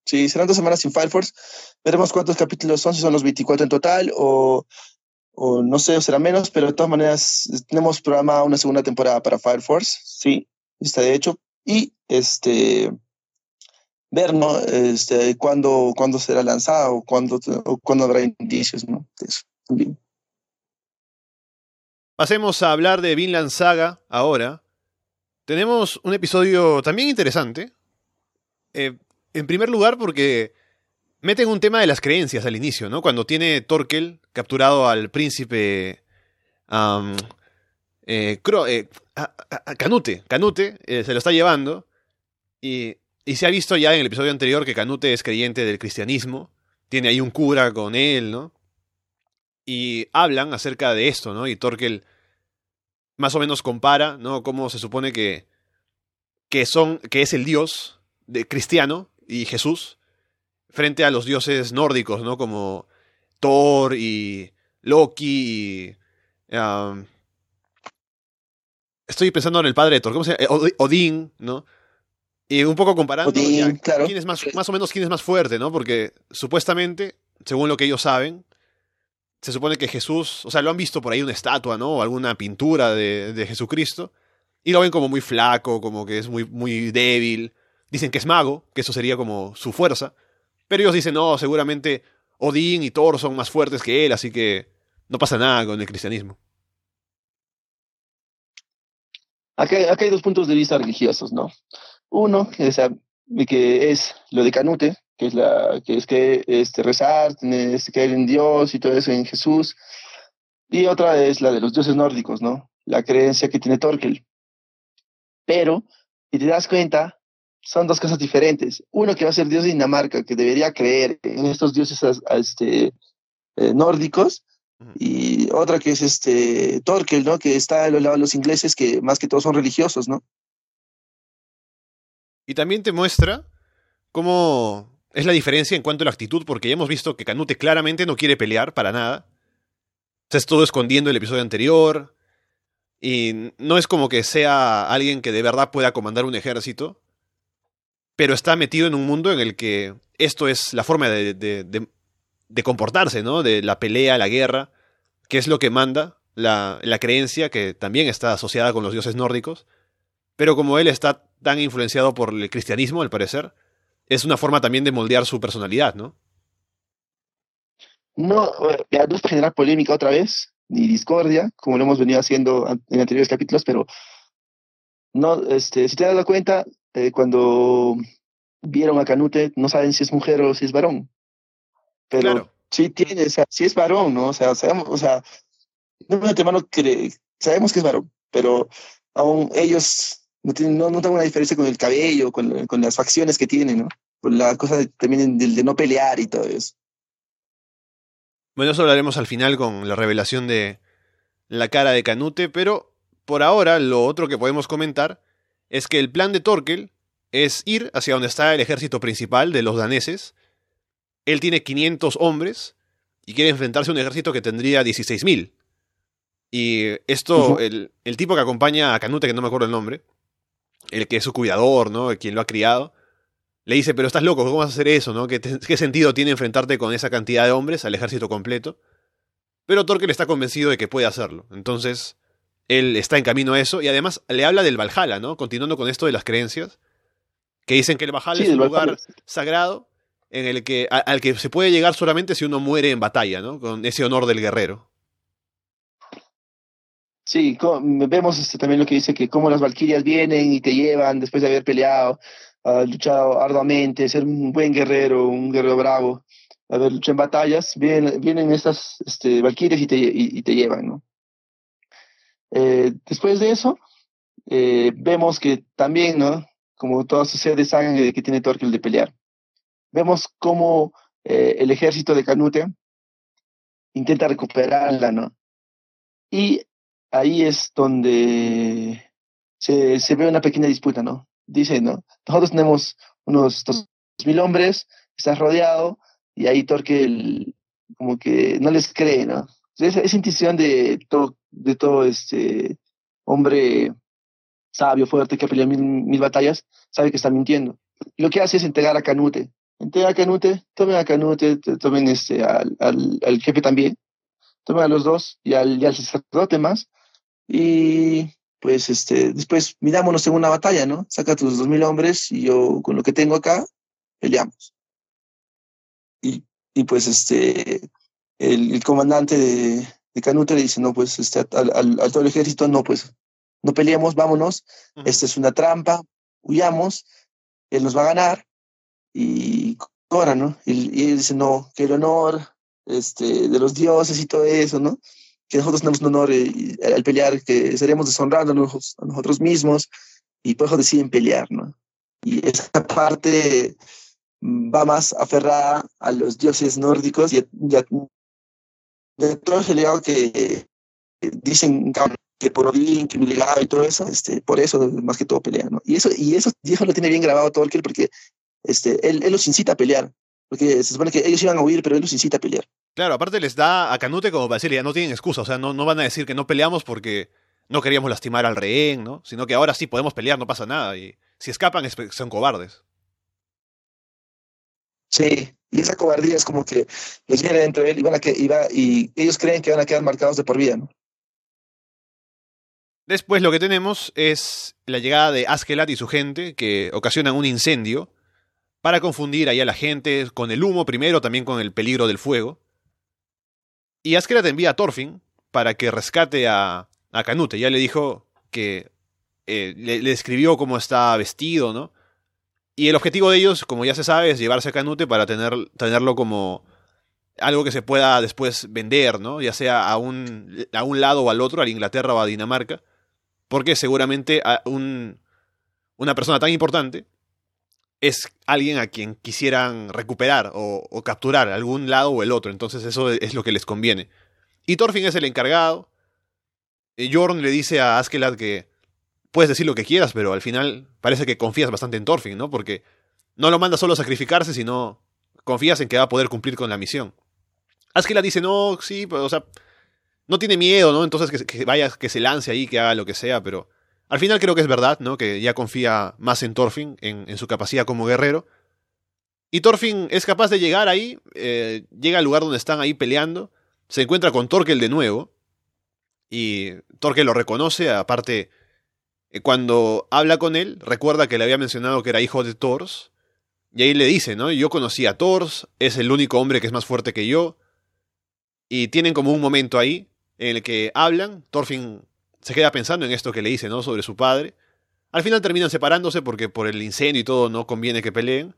Speaker 2: Sí, serán dos semanas sin Fire Force. Veremos cuántos capítulos son, si son los 24 en total o, o no sé, será menos, pero de todas maneras tenemos programada una segunda temporada para Fire Force, sí, está de hecho. Y este ver, ¿no? Este, cuándo, cuándo será lanzada o cuándo, o cuándo habrá indicios, ¿no? De eso también.
Speaker 1: Pasemos a hablar de Vinland Saga ahora. Tenemos un episodio también interesante. Eh, en primer lugar, porque meten un tema de las creencias al inicio, ¿no? Cuando tiene Torkel capturado al príncipe. a Canute. Canute eh, se lo está llevando. Y, y se ha visto ya en el episodio anterior que Canute es creyente del cristianismo. Tiene ahí un cura con él, ¿no? Y hablan acerca de esto, ¿no? Y Torkel más o menos compara, ¿no? Cómo se supone que, que son, que es el dios de, cristiano y Jesús frente a los dioses nórdicos, ¿no? Como Thor y Loki y... um, estoy pensando en el padre de Thor, ¿cómo se llama? Od- Odín, ¿no? Y un poco comparando
Speaker 2: Odín,
Speaker 1: ya,
Speaker 2: claro.
Speaker 1: quién es más, más o menos quién es más fuerte, ¿no? Porque supuestamente, según lo que ellos saben, se supone que Jesús, o sea, lo han visto por ahí una estatua, ¿no? O alguna pintura de, de Jesucristo, y lo ven como muy flaco, como que es muy, muy débil. Dicen que es mago, que eso sería como su fuerza. Pero ellos dicen, no, seguramente Odín y Thor son más fuertes que él, así que no pasa nada con el cristianismo.
Speaker 2: Acá, hay dos puntos de vista religiosos, ¿no? Uno, que, es lo de Canute, que es la que es que este rezar, tener, creer en Dios y todo eso en Jesús. Y otra es la de los dioses nórdicos, ¿no? La creencia que tiene Torkel. Pero, si te das cuenta, son dos cosas diferentes. Uno que va a ser dios de Dinamarca, que debería creer en estos dioses a- este, eh, nórdicos, y otra que es este Torkel, ¿no? Que está a los lados de los ingleses, que más que todo son religiosos, ¿no?
Speaker 1: Y también te muestra cómo es la diferencia en cuanto a la actitud, porque ya hemos visto que Canute claramente no quiere pelear para nada. Se estuvo escondiendo el episodio anterior. Y no es como que sea alguien que de verdad pueda comandar un ejército. Pero está metido en un mundo en el que esto es la forma de, de- de- comportarse, ¿no? De la pelea, la guerra, que es lo que manda la, la creencia que también está asociada con los dioses nórdicos. Pero como él está tan influenciado por el cristianismo, al parecer, es una forma también de moldear su personalidad, ¿no?
Speaker 2: No, es para generar polémica otra vez, ni discordia, como lo hemos venido haciendo en anteriores capítulos, pero no, este, si te das cuenta, eh, cuando vieron a Canute, no saben si es mujer o si es varón. Pero
Speaker 1: Claro.
Speaker 2: sí tiene, o sea, sí es varón, ¿no? O sea, sabemos, o sea, no de antemano cre- sabemos que es varón, pero aún ellos no tienen, no notan una diferencia con el cabello, con, con las facciones que tienen, ¿no? Con la cosa de- también de, de no pelear y todo eso.
Speaker 1: Bueno, eso hablaremos al final con la revelación de la cara de Canute, pero por ahora lo otro que podemos comentar es que el plan de Torkel es ir hacia donde está el ejército principal de los daneses. Él tiene 500 hombres y quiere enfrentarse a un ejército que tendría 16.000. Y esto, el, el tipo que acompaña a Canute, que no me acuerdo el nombre, el que es su cuidador, ¿no? Quien lo ha criado, le dice, pero estás loco, ¿cómo vas a hacer eso, no? ¿Qué, te- qué sentido tiene enfrentarte con esa cantidad de hombres al ejército completo? Pero Torkel está convencido de que puede hacerlo. Entonces, él está en camino a eso y además le habla del Valhalla, ¿no? Continuando con esto de las creencias, que dicen que el Valhalla
Speaker 2: Sí,
Speaker 1: es un lugar
Speaker 2: Valhalla.
Speaker 1: sagrado en el que, a- al que se puede llegar solamente si uno muere en batalla, ¿no? Con ese honor del guerrero.
Speaker 2: Sí, vemos este, también lo que dice que como las valquirias vienen y te llevan después de haber peleado, ah, luchado arduamente, ser un buen guerrero, un guerrero bravo, haber luchado en batallas, vienen, vienen estas este, valquirias y te, y, y te llevan, ¿no? Eh, después de eso, eh, vemos que también, ¿no? Como toda sociedad de sangre que tiene Torquil de pelear, vemos cómo eh, el ejército de Canute intenta recuperarla, ¿no? Y ahí es donde se, se ve una pequeña disputa, ¿no? Dice, ¿no? Nosotros tenemos unos dos mil hombres, estás rodeado, y ahí Torque como que no les cree, ¿no? Esa, intuición de, to- de todo este hombre sabio, fuerte, que ha peleado mil, batallas, sabe que está mintiendo. Y lo que hace es entregar a Canute. Entrega a Canute, tomen a Canute, tomen este, al, al, jefe también, tomen a los dos y al, y al sacerdote más. Y pues este, después mirámonos en una batalla, ¿no? Saca tus dos mil hombres y yo con lo que tengo acá peleamos. Y, y pues este, el, comandante de, de, Canute le dice, no, pues este, al, al, todo el ejército, no, pues no peleemos, vámonos, esta es una trampa, huyamos, él nos va a ganar y ahora, ¿no? Y, y, él dice, no, que el honor este, de los dioses y todo eso, ¿no? Que nosotros tenemos un honor eh, al pelear, que estaríamos deshonrando a nosotros, mismos y por eso deciden pelear, ¿no? Y esa parte va más aferrada a los dioses nórdicos y, ya de todo ese legado que dicen que por Odín, que mi legado y todo eso, este, por eso más que todo pelea, ¿no? Y eso, y eso, y lo tiene bien grabado todo el porque este, él, él los incita a pelear, porque se supone que ellos iban a huir, pero él los incita a pelear.
Speaker 1: Claro, aparte les da a Canute como para decirle, ya no tienen excusa, o sea, no, no van a decir que no peleamos porque no queríamos lastimar al rehén, ¿no? Sino que ahora sí podemos pelear, no pasa nada, y si escapan son cobardes.
Speaker 2: Sí, y esa cobardía es como que los viene dentro de él y, van a que, iba y ellos creen que van a quedar marcados de por vida, ¿no?
Speaker 1: Después lo que tenemos es la llegada de Askelat y su gente, que ocasionan un incendio para confundir ahí a la gente con el humo primero, también con el peligro del fuego. Y Askelat envía a Thorfinn para que rescate a, a Canute. Ya le dijo que eh, le, le, describió cómo está vestido, ¿no? Y el objetivo de ellos, como ya se sabe, es llevarse a Canute para tener, tenerlo como algo que se pueda después vender, ¿no? Ya sea a un, a un lado o al otro, a Inglaterra o a Dinamarca. Porque seguramente a un, una persona tan importante es alguien a quien quisieran recuperar o, o, capturar algún lado o el otro. Entonces eso es lo que les conviene. Y Thorfinn es el encargado. Y Jorn le dice a Askeladd que puedes decir lo que quieras, pero al final parece que confías bastante en Thorfinn, ¿no? Porque no lo manda solo a sacrificarse, sino confías en que va a poder cumplir con la misión. Askeladd dice, no, sí, o sea, no tiene miedo, ¿no? Entonces que, vaya, que se lance ahí, que haga lo que sea, pero al final creo que es verdad, ¿no? Que ya confía más en Thorfinn, en, su capacidad como guerrero. Y Thorfinn es capaz de llegar ahí, eh, llega al lugar donde están ahí peleando, se encuentra con Torkel de nuevo, y Torkel lo reconoce, aparte cuando habla con él, recuerda que le había mencionado que era hijo de Thors, y ahí le dice, ¿no? Yo conocí a Thors, es el único hombre que es más fuerte que yo, y tienen como un momento ahí en el que hablan, Thorfinn se queda pensando en esto que le dice, ¿no? Sobre su padre. Al final terminan separándose porque por el incendio y todo no conviene que peleen,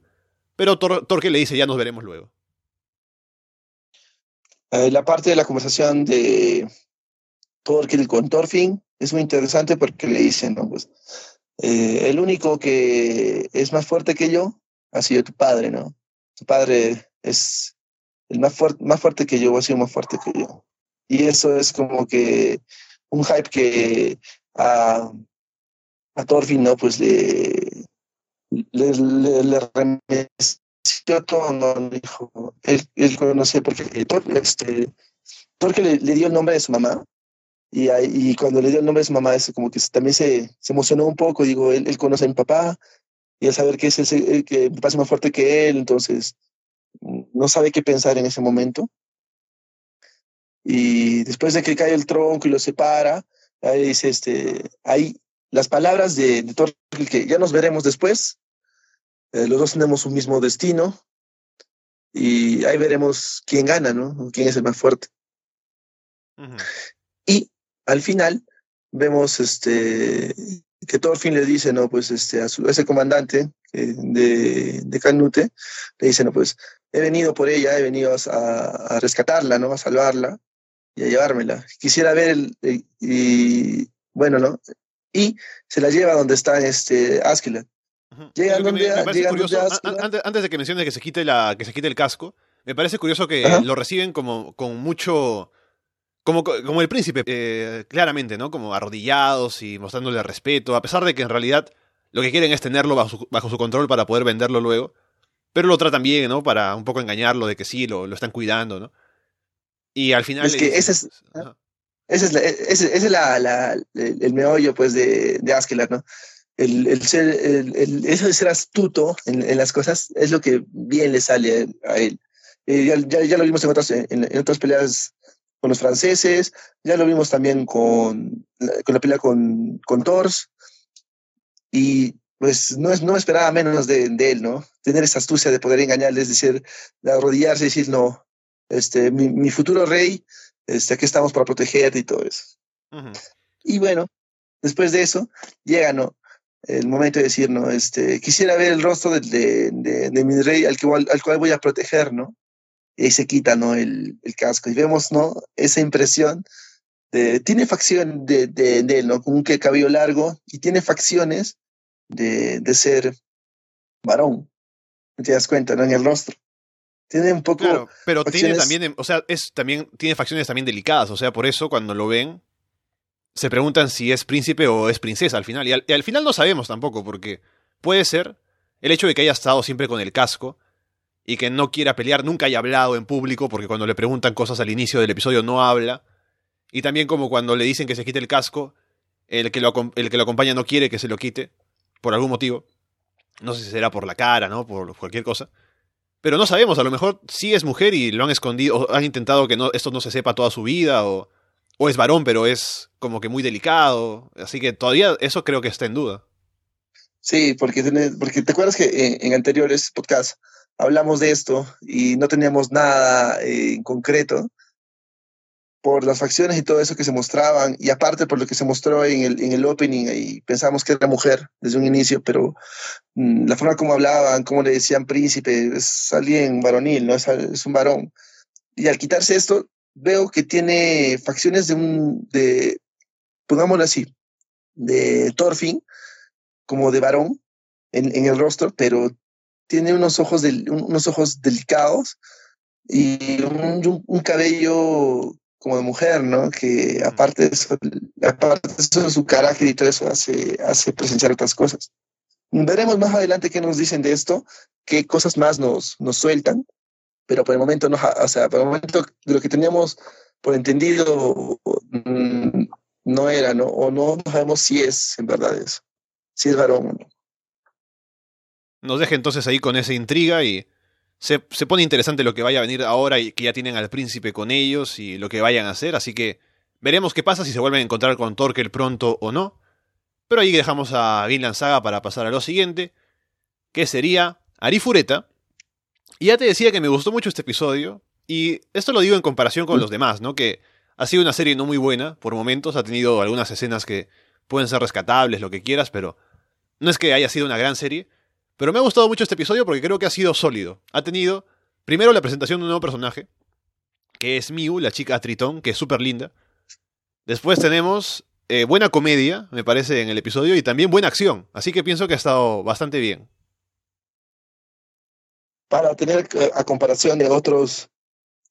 Speaker 1: pero Thor le dice, ya nos veremos luego.
Speaker 2: Eh, la parte de la conversación de Torkel con Thorfinn es muy interesante porque le dicen, ¿no? Pues, eh, el único que es más fuerte que yo ha sido tu padre, ¿no? Tu padre es el más, fuerte más fuerte que yo, ha sido más fuerte que yo. Y eso es como que un hype que a, a Thorfinn, ¿no? Pues le, le, le, todo, ¿no? Dijo, él, él conoce porque Thor, este, le, le dio el nombre de su mamá y, y cuando le dio el nombre de su mamá, es como que también se, se emocionó un poco. Digo, él, él, conoce a mi papá y al saber que es el, que mi papá es más fuerte que él, entonces no sabe qué pensar en ese momento. Y después de que cae el tronco y lo separa, ahí dice, este, ahí las palabras de, de que ya nos veremos después, eh, los dos tenemos un mismo destino y ahí veremos quién gana, ¿no? Quién es el más fuerte. Y al final vemos este que Thorfinn le dice, no, pues este, a, ese comandante de, de Canute, le dice, no, pues he venido por ella, he venido a, rescatarla, ¿no? A salvarla y a llevármela. Quisiera ver el, y bueno, ¿no? Y se la lleva donde está este Askeladd.
Speaker 1: Llega donde, antes, de que menciones que se quite la que se quite el casco, me parece curioso que lo reciben como con mucho como, como el príncipe, eh, claramente, ¿no? Como arrodillados y mostrándole respeto, a pesar de que en realidad lo que quieren es tenerlo bajo su, bajo su control para poder venderlo luego. Pero lo tratan bien, ¿no? Para un poco engañarlo de que sí, lo, lo están cuidando, ¿no? Y al final...
Speaker 2: Es que ese es... Ese es, la, ese, es la, la, el, meollo, pues, de, de Askelar, ¿no? El, el ser, el, eso de ser astuto en, en, las cosas es lo que bien le sale a él. Eh, ya, ya, ya, lo vimos en otras, en, en, otras peleas con los franceses, ya lo vimos también con, con la pelea con, con Tors, y pues no, es, no esperaba menos de, de, él, ¿no? Tener esa astucia de poder engañarles, decir, de arrodillarse y decir, no, este, mi, mi futuro rey, este, aquí estamos para protegerte y todo eso. Uh -huh. Y bueno, después de eso, llega, ¿no? El momento de decir, ¿no? Este, quisiera ver el rostro de, de, de, de mi rey al, que, al cual voy a proteger, ¿no? Y se quita, ¿no? El, el casco. Y vemos, ¿no? Esa impresión de, tiene facción de, de, de él, ¿no? Con un cabello largo y tiene facciones de, de ser varón. ¿Te das cuenta, no? En el rostro. Tiene un poco.
Speaker 1: Claro, pero facciones... tiene también, o sea, es también, tiene facciones también delicadas, o sea, por eso cuando lo ven, se preguntan si es príncipe o es princesa al final. Y al, y al final no sabemos tampoco, porque puede ser el hecho de que haya estado siempre con el casco y que no quiera pelear, nunca haya hablado en público, porque cuando le preguntan cosas al inicio del episodio no habla. Y también como cuando le dicen que se quite el casco, el que lo, el que lo acompaña no quiere que se lo quite, por algún motivo. No sé si será por la cara, ¿no? Por cualquier cosa. Pero no sabemos, a lo mejor sí es mujer y lo han escondido, o han intentado que esto no se sepa toda su vida, o, o es varón, pero es como que muy delicado. Así que todavía eso creo que está en duda.
Speaker 2: Sí, porque, porque te acuerdas que en anteriores podcasts hablamos de esto y no teníamos nada eh, en concreto por las facciones y todo eso que se mostraban, y aparte por lo que se mostró en el, en el opening, y pensamos que era mujer desde un inicio, pero mmm, la forma como hablaban, como le decían príncipe, es alguien varonil, ¿no? Es, un varón. Y al quitarse esto, veo que tiene facciones de un, de, pongámoslo así, de Thorfinn, como de varón en el rostro, pero tiene unos ojos, del, unos ojos delicados y un, un cabello como de mujer, ¿no? Que aparte de eso, aparte de eso, su carácter y todo eso hace, hace presenciar otras cosas. Veremos más adelante qué nos dicen de esto, qué cosas más nos, nos sueltan, pero por el momento no, o sea, por el momento de lo que teníamos por entendido no era, ¿no? O no sabemos si es en verdad eso, si es varón o no.
Speaker 1: Nos deja entonces ahí con esa intriga y se, se, pone interesante lo que vaya a venir ahora y que ya tienen al príncipe con ellos y lo que vayan a hacer, así que veremos qué pasa si se vuelven a encontrar con Torkel pronto o no. Pero ahí dejamos a Vinland Saga para pasar a lo siguiente, que sería Arifureta. Y ya te decía que me gustó mucho este episodio, y esto lo digo en comparación con los demás, ¿no? Que ha sido una serie no muy buena por momentos, ha tenido algunas escenas que pueden ser rescatables, lo que quieras, pero no es que haya sido una gran serie. Pero me ha gustado mucho este episodio porque creo que ha sido sólido. Ha tenido, primero, la presentación de un nuevo personaje, que es Miu, la chica Tritón, que es súper linda. Después tenemos eh, buena comedia, me parece, en el episodio, y también buena acción. Así que pienso que ha estado bastante bien.
Speaker 2: Para tener a comparación de otros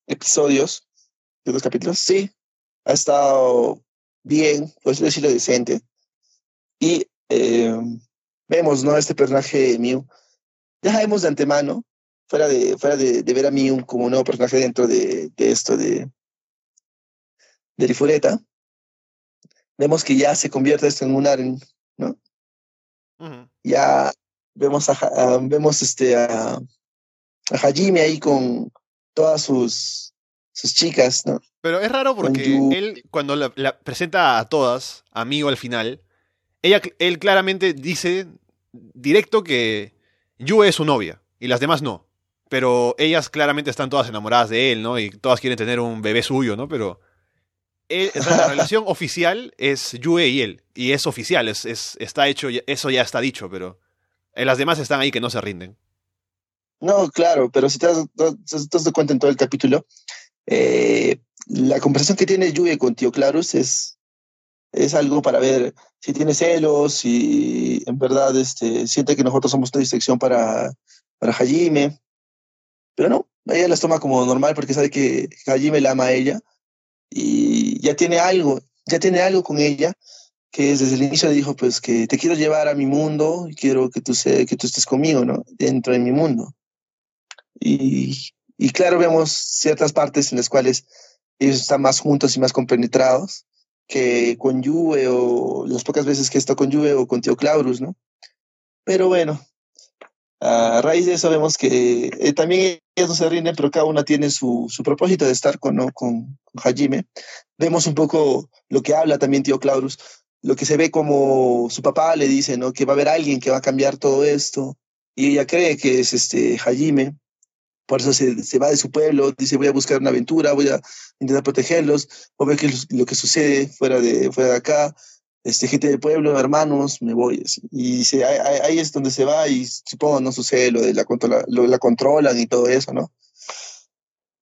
Speaker 2: episodios, de otros capítulos, sí, ha estado bien, pues decirlo decente. Y eh, vemos, ¿no? Este personaje Mew. Ya sabemos de antemano, fuera de, fuera de, de ver a Mew como un nuevo personaje dentro de, de esto de, de Rifureta, vemos que ya se convierte esto en un Aren, ¿no? Uh -huh. Ya vemos a, a, vemos este a, a Hajime ahí con todas sus sus chicas, ¿no?
Speaker 1: Pero es raro porque él cuando la, la, presenta a todas, amigo al final, ella, él claramente dice directo que Yue es su novia y las demás no. Pero ellas claramente están todas enamoradas de él, ¿no? Y todas quieren tener un bebé suyo, ¿no? Pero él, la <laughs> relación oficial es Yue y él. Y es oficial, es, es, está hecho, eso ya está dicho, pero las demás están ahí que no se rinden.
Speaker 2: No, claro, pero si te das, te das cuenta en todo el capítulo, eh, la conversación que tiene Yue con Tío Clarus es, es algo para ver si tiene celos, si en verdad este, siente que nosotros somos una distracción para, para Hajime. Pero no, ella las toma como normal porque sabe que Hajime la ama a ella y ya tiene algo, ya tiene algo con ella que desde el inicio le dijo pues que te quiero llevar a mi mundo y quiero que tú, sé, que tú estés conmigo, ¿no? Dentro de mi mundo. Y, y claro, vemos ciertas partes en las cuales ellos están más juntos y más compenetrados que con Juve o las pocas veces que está con Juve o con Tío Claurus, ¿no? Pero bueno, a raíz de eso vemos que eh, también ellos no se rinden, pero cada una tiene su, su propósito de estar con, ¿no? con, con Hajime. Vemos un poco lo que habla también Tío Claurus, lo que se ve como su papá le dice, ¿no? Que va a haber alguien que va a cambiar todo esto. Y ella cree que es este Hajime. Por eso se, se va de su pueblo, dice, voy a buscar una aventura, voy a intentar protegerlos, voy a ver qué es lo que sucede fuera de, fuera de acá este, gente del pueblo, hermanos, me voy. Así. Y dice, ahí, ahí, es donde se va y supongo no sucede lo de la, controla, lo, la controlan y todo eso, ¿no?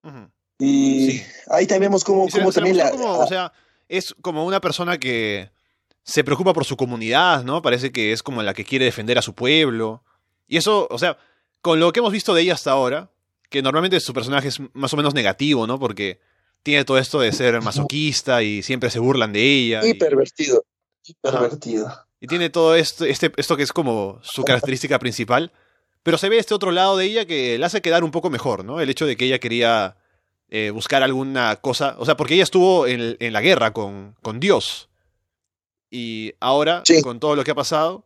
Speaker 2: Uh -huh. Y sí. ahí también vemos cómo, cómo también la...
Speaker 1: Como, o sea, es como una persona que se preocupa por su comunidad, ¿no? Parece que es como la que quiere defender a su pueblo. Y eso, o sea, con lo que hemos visto de ella hasta ahora, que normalmente su personaje es más o menos negativo, ¿no? Porque tiene todo esto de ser masoquista y siempre se burlan de ella.
Speaker 2: Y, y... pervertido pervertido.
Speaker 1: Y tiene todo esto, este, esto que es como su característica principal. Pero se ve este otro lado de ella que la hace quedar un poco mejor, ¿no? El hecho de que ella quería eh, buscar alguna cosa. O sea, porque ella estuvo en, en la guerra con, con, Dios. Y ahora, sí. con todo lo que ha pasado,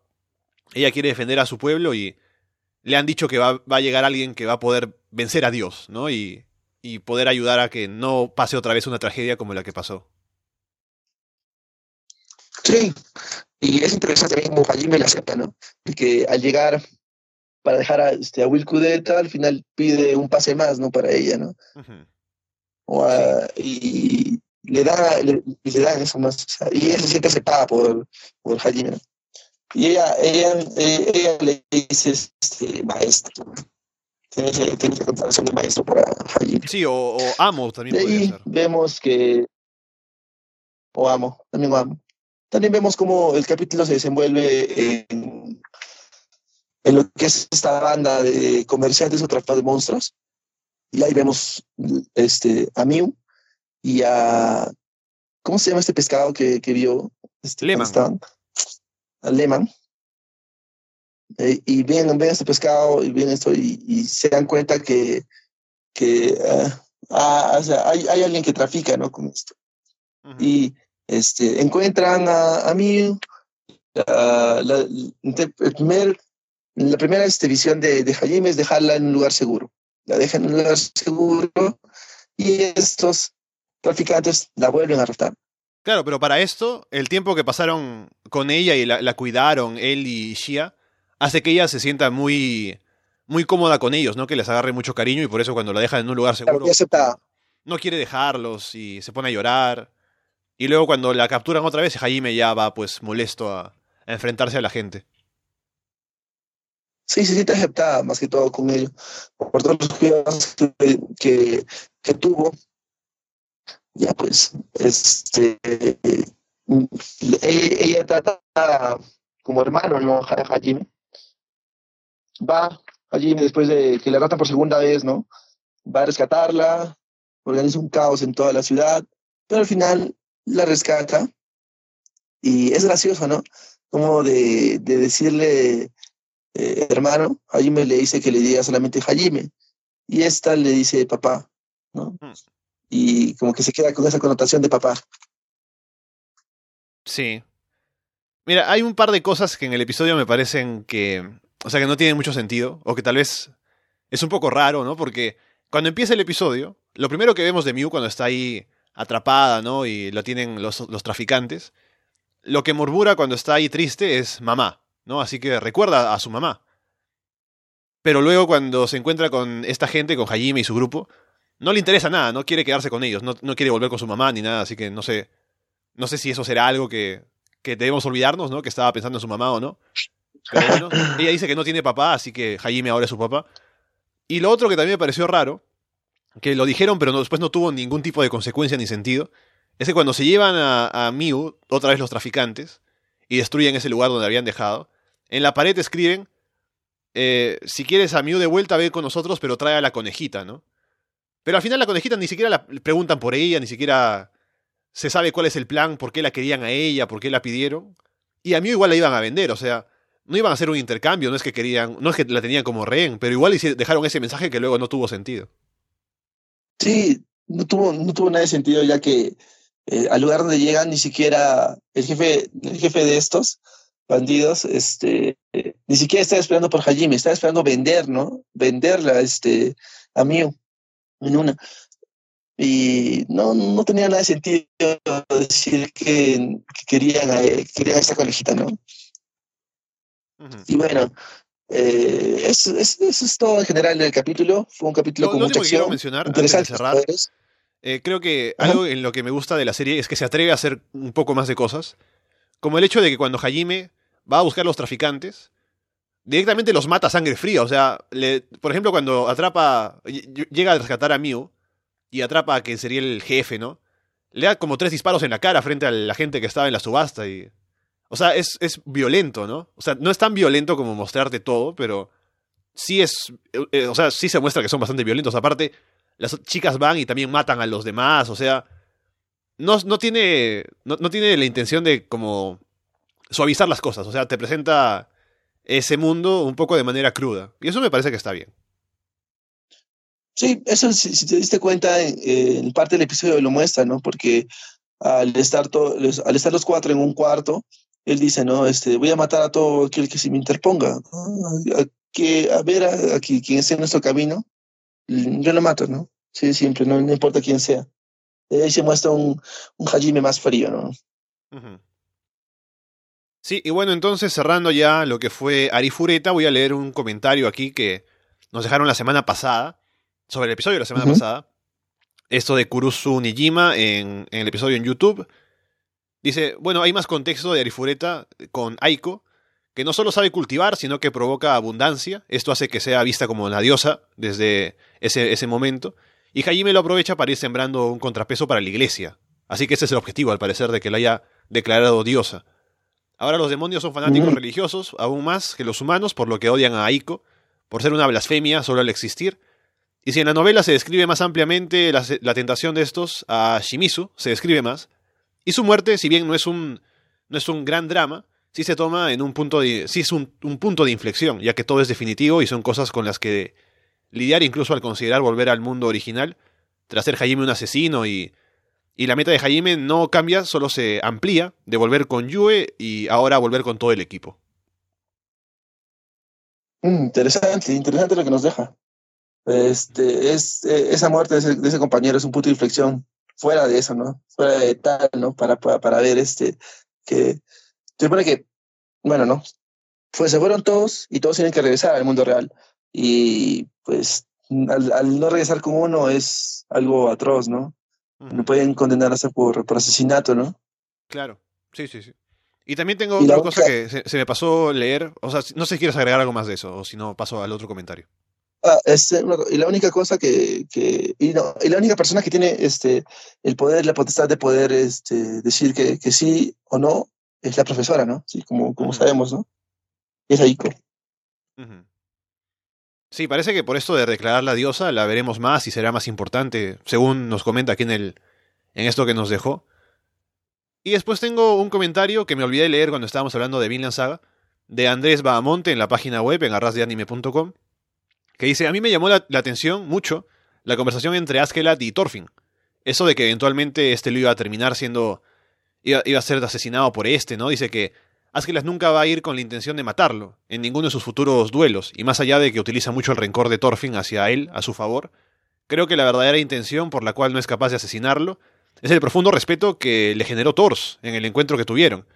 Speaker 1: ella quiere defender a su pueblo y le han dicho que va, va a llegar alguien que va a poder vencer a Dios, ¿no? Y, y poder ayudar a que no pase otra vez una tragedia como la que pasó.
Speaker 2: Sí, y es interesante también como Hajime la acepta, ¿no? Que al llegar para dejar a, este, a Will Kudeta, al final pide un pase más, ¿no? Para ella, ¿no? Uh -huh. o a, y le da, le, le dan eso más, o sea, y ella se siente aceptada por, por Hajime, ¿no? Y ella, ella, ella, le dice, este, maestro, tiene que, tiene que contratación de maestro para Hajime.
Speaker 1: Sí, o, o amo también.
Speaker 2: De ahí ser. vemos que, o amo, también amo. También vemos cómo el capítulo se desenvuelve en, en lo que es esta banda de comerciantes atrapados de monstruos. Y ahí vemos este, a Mew y a. ¿Cómo se llama este pescado que, que vio? Este,
Speaker 1: Lehman.
Speaker 2: A Lehman. Eh, y ven, ven este pescado y ven esto y, y se dan cuenta que, que uh, ah, o sea, hay, hay, alguien que trafica ¿no? con esto. Uh -huh. Y este, encuentran a, a Mew. La, la, el primer, la primera este, visión de, de Hajime es dejarla en un lugar seguro. La dejan en un lugar seguro y estos traficantes la vuelven a arrestar.
Speaker 1: Claro, pero para esto, el tiempo que pasaron con ella y la, la cuidaron, él y Shia, hace que ella se sienta muy, muy cómoda con ellos, ¿no? Que les agarre mucho cariño y por eso cuando la dejan en un lugar seguro, no quiere dejarlos y se pone a llorar. Y luego cuando la capturan otra vez, Jaime ya va pues molesto a, a enfrentarse a la gente.
Speaker 2: Sí, se siente aceptada más que todo con ello, por todos los cuidados que, que, que tuvo. Ya pues, este, ella, ella trata como hermano, ¿no? Hajime. Va, Hajime después de que la rata por segunda vez, ¿no? Va a rescatarla, organiza un caos en toda la ciudad, pero al final la rescata y es gracioso, ¿no? Como de, de decirle, eh, hermano, Hajime le dice que le diga solamente Hajime y esta le dice papá, ¿no? Y como que se queda con esa connotación de papá.
Speaker 1: Sí. Mira, hay un par de cosas que en el episodio me parecen que, o sea, que no tienen mucho sentido, o que tal vez es un poco raro, ¿no? Porque cuando empieza el episodio, lo primero que vemos de Mew cuando está ahí atrapada, ¿no? Y lo tienen los, los traficantes. Lo que murmura cuando está ahí triste es mamá, ¿no? Así que recuerda a su mamá. Pero luego cuando se encuentra con esta gente, con Hajime y su grupo, no le interesa nada, no quiere quedarse con ellos, no, no quiere volver con su mamá ni nada, así que no sé, no sé si eso será algo que, que debemos olvidarnos, ¿no? Que estaba pensando en su mamá o no. Pero bueno, <laughs> ella dice que no tiene papá, así que Hajime ahora es su papá. Y lo otro que también me pareció raro, que lo dijeron pero no, después no tuvo ningún tipo de consecuencia ni sentido, es que cuando se llevan a, a Mew, otra vez los traficantes, y destruyen ese lugar donde habían dejado, en la pared escriben, eh, si quieres a Mew de vuelta, ve con nosotros, pero trae a la conejita, ¿no? Pero al final la conejita ni siquiera la preguntan por ella, ni siquiera se sabe cuál es el plan, por qué la querían a ella, por qué la pidieron. Y a Mew igual la iban a vender, o sea, no iban a hacer un intercambio, no es que querían, no es que la tenían como rehén, pero igual dejaron ese mensaje que luego no tuvo sentido.
Speaker 2: Sí, no tuvo, no tuvo nada de sentido ya que eh, al lugar donde llegan ni siquiera el jefe, el jefe de estos bandidos, este, eh, ni siquiera estaba esperando por Hajime, estaba esperando vender, ¿no? Venderla, este, a Miu en una. Y no, no tenía nada de sentido decir que, querían, eh, querían esa conejita, ¿no? Y bueno, eh, eso, es todo en general del capítulo. Fue un capítulo con mucha acción.
Speaker 1: mencionar, interesante. Eh, creo que algo en lo que me gusta de la serie es que se atreve a hacer un poco más de cosas. Como el hecho de que cuando Hajime va a buscar a los traficantes, directamente los mata a sangre fría. O sea, por ejemplo, cuando atrapa, llega a rescatar a Miu y atrapa a que sería el jefe, ¿no? Le da como tres disparos en la cara frente a la gente que estaba en la subasta y o sea, es, es violento, ¿no? O sea, no es tan violento como mostrarte todo, pero sí es. Eh, o sea, sí se muestra que son bastante violentos. Aparte, las chicas van y también matan a los demás. O sea, no, no tiene. No, no tiene la intención de como suavizar las cosas. O sea, te presenta ese mundo un poco de manera cruda. Y eso me parece que está bien.
Speaker 2: Sí, eso si, te diste cuenta, en, parte del episodio lo muestra, ¿no? Porque al estar, al estar los cuatro en un cuarto, él dice, ¿no? Este, voy a matar a todo aquel que se me interponga. A, que, a ver a, quien esté en nuestro camino, yo lo mato, ¿no? Sí, siempre, no, importa quién sea. Ahí se muestra un, un Hajime más frío, ¿no?
Speaker 1: Sí, y bueno, entonces cerrando ya lo que fue Arifureta, voy a leer un comentario aquí que nos dejaron la semana pasada, sobre el episodio de la semana pasada. Esto de Kurusu Nijima en, en el episodio en YouTube. Dice, bueno, hay más contexto de Arifureta con Aiko, que no solo sabe cultivar, sino que provoca abundancia. Esto hace que sea vista como una diosa desde ese, ese momento. Y Hajime lo aprovecha para ir sembrando un contrapeso para la iglesia. Así que ese es el objetivo, al parecer, de que la haya declarado diosa. Ahora los demonios son fanáticos religiosos, aún más que los humanos, por lo que odian a Aiko, por ser una blasfemia solo al existir. Y si en la novela se describe más ampliamente la, la tentación de estos a Shimizu, se describe más, y su muerte, si bien no es un, no es un gran drama, sí se toma en un punto de, sí es un, punto de inflexión, ya que todo es definitivo y son cosas con las que lidiar incluso al considerar volver al mundo original, tras ser Jaime un asesino y, y la meta de Jaime no cambia, solo se amplía de volver con Yue y ahora volver con todo el equipo.
Speaker 2: Mm, interesante, interesante lo que nos deja. Este, es, eh, esa muerte de ese, compañero es un punto de inflexión fuera de eso, ¿no? Fuera de tal, ¿no? Para, para, ver este, que se supone que, bueno, ¿no? Pues se fueron todos y todos tienen que regresar al mundo real. Y pues al, no regresar con uno es algo atroz, ¿no? No pueden condenar hasta por, por asesinato, ¿no?
Speaker 1: Claro, sí, sí, sí. Y también tengo otra cosa que se, se, me pasó leer, o sea, no sé si quieres agregar algo más de eso, o si no, paso al otro comentario.
Speaker 2: Ah, este, y la única cosa que, que y, no, y, la única persona que tiene este, el poder, la potestad de poder este, decir que, que sí o no es la profesora, ¿no? Sí, como, como sabemos, ¿no? Es Aiko.
Speaker 1: Sí, parece que por esto de declarar la diosa la veremos más y será más importante, según nos comenta aquí en, el, en esto que nos dejó. Y después tengo un comentario que me olvidé de leer cuando estábamos hablando de Vinland Saga, de Andrés Bahamonte en la página web en arrasdeanime.com que dice, a mí me llamó la, atención mucho la conversación entre Askeladd y Thorfinn. Eso de que eventualmente este lo iba a terminar siendo... Iba, a ser asesinado por este, ¿no? Dice que Askeladd nunca va a ir con la intención de matarlo, en ninguno de sus futuros duelos, y más allá de que utiliza mucho el rencor de Thorfinn hacia él, a su favor, creo que la verdadera intención por la cual no es capaz de asesinarlo es el profundo respeto que le generó Thors en el encuentro que tuvieron.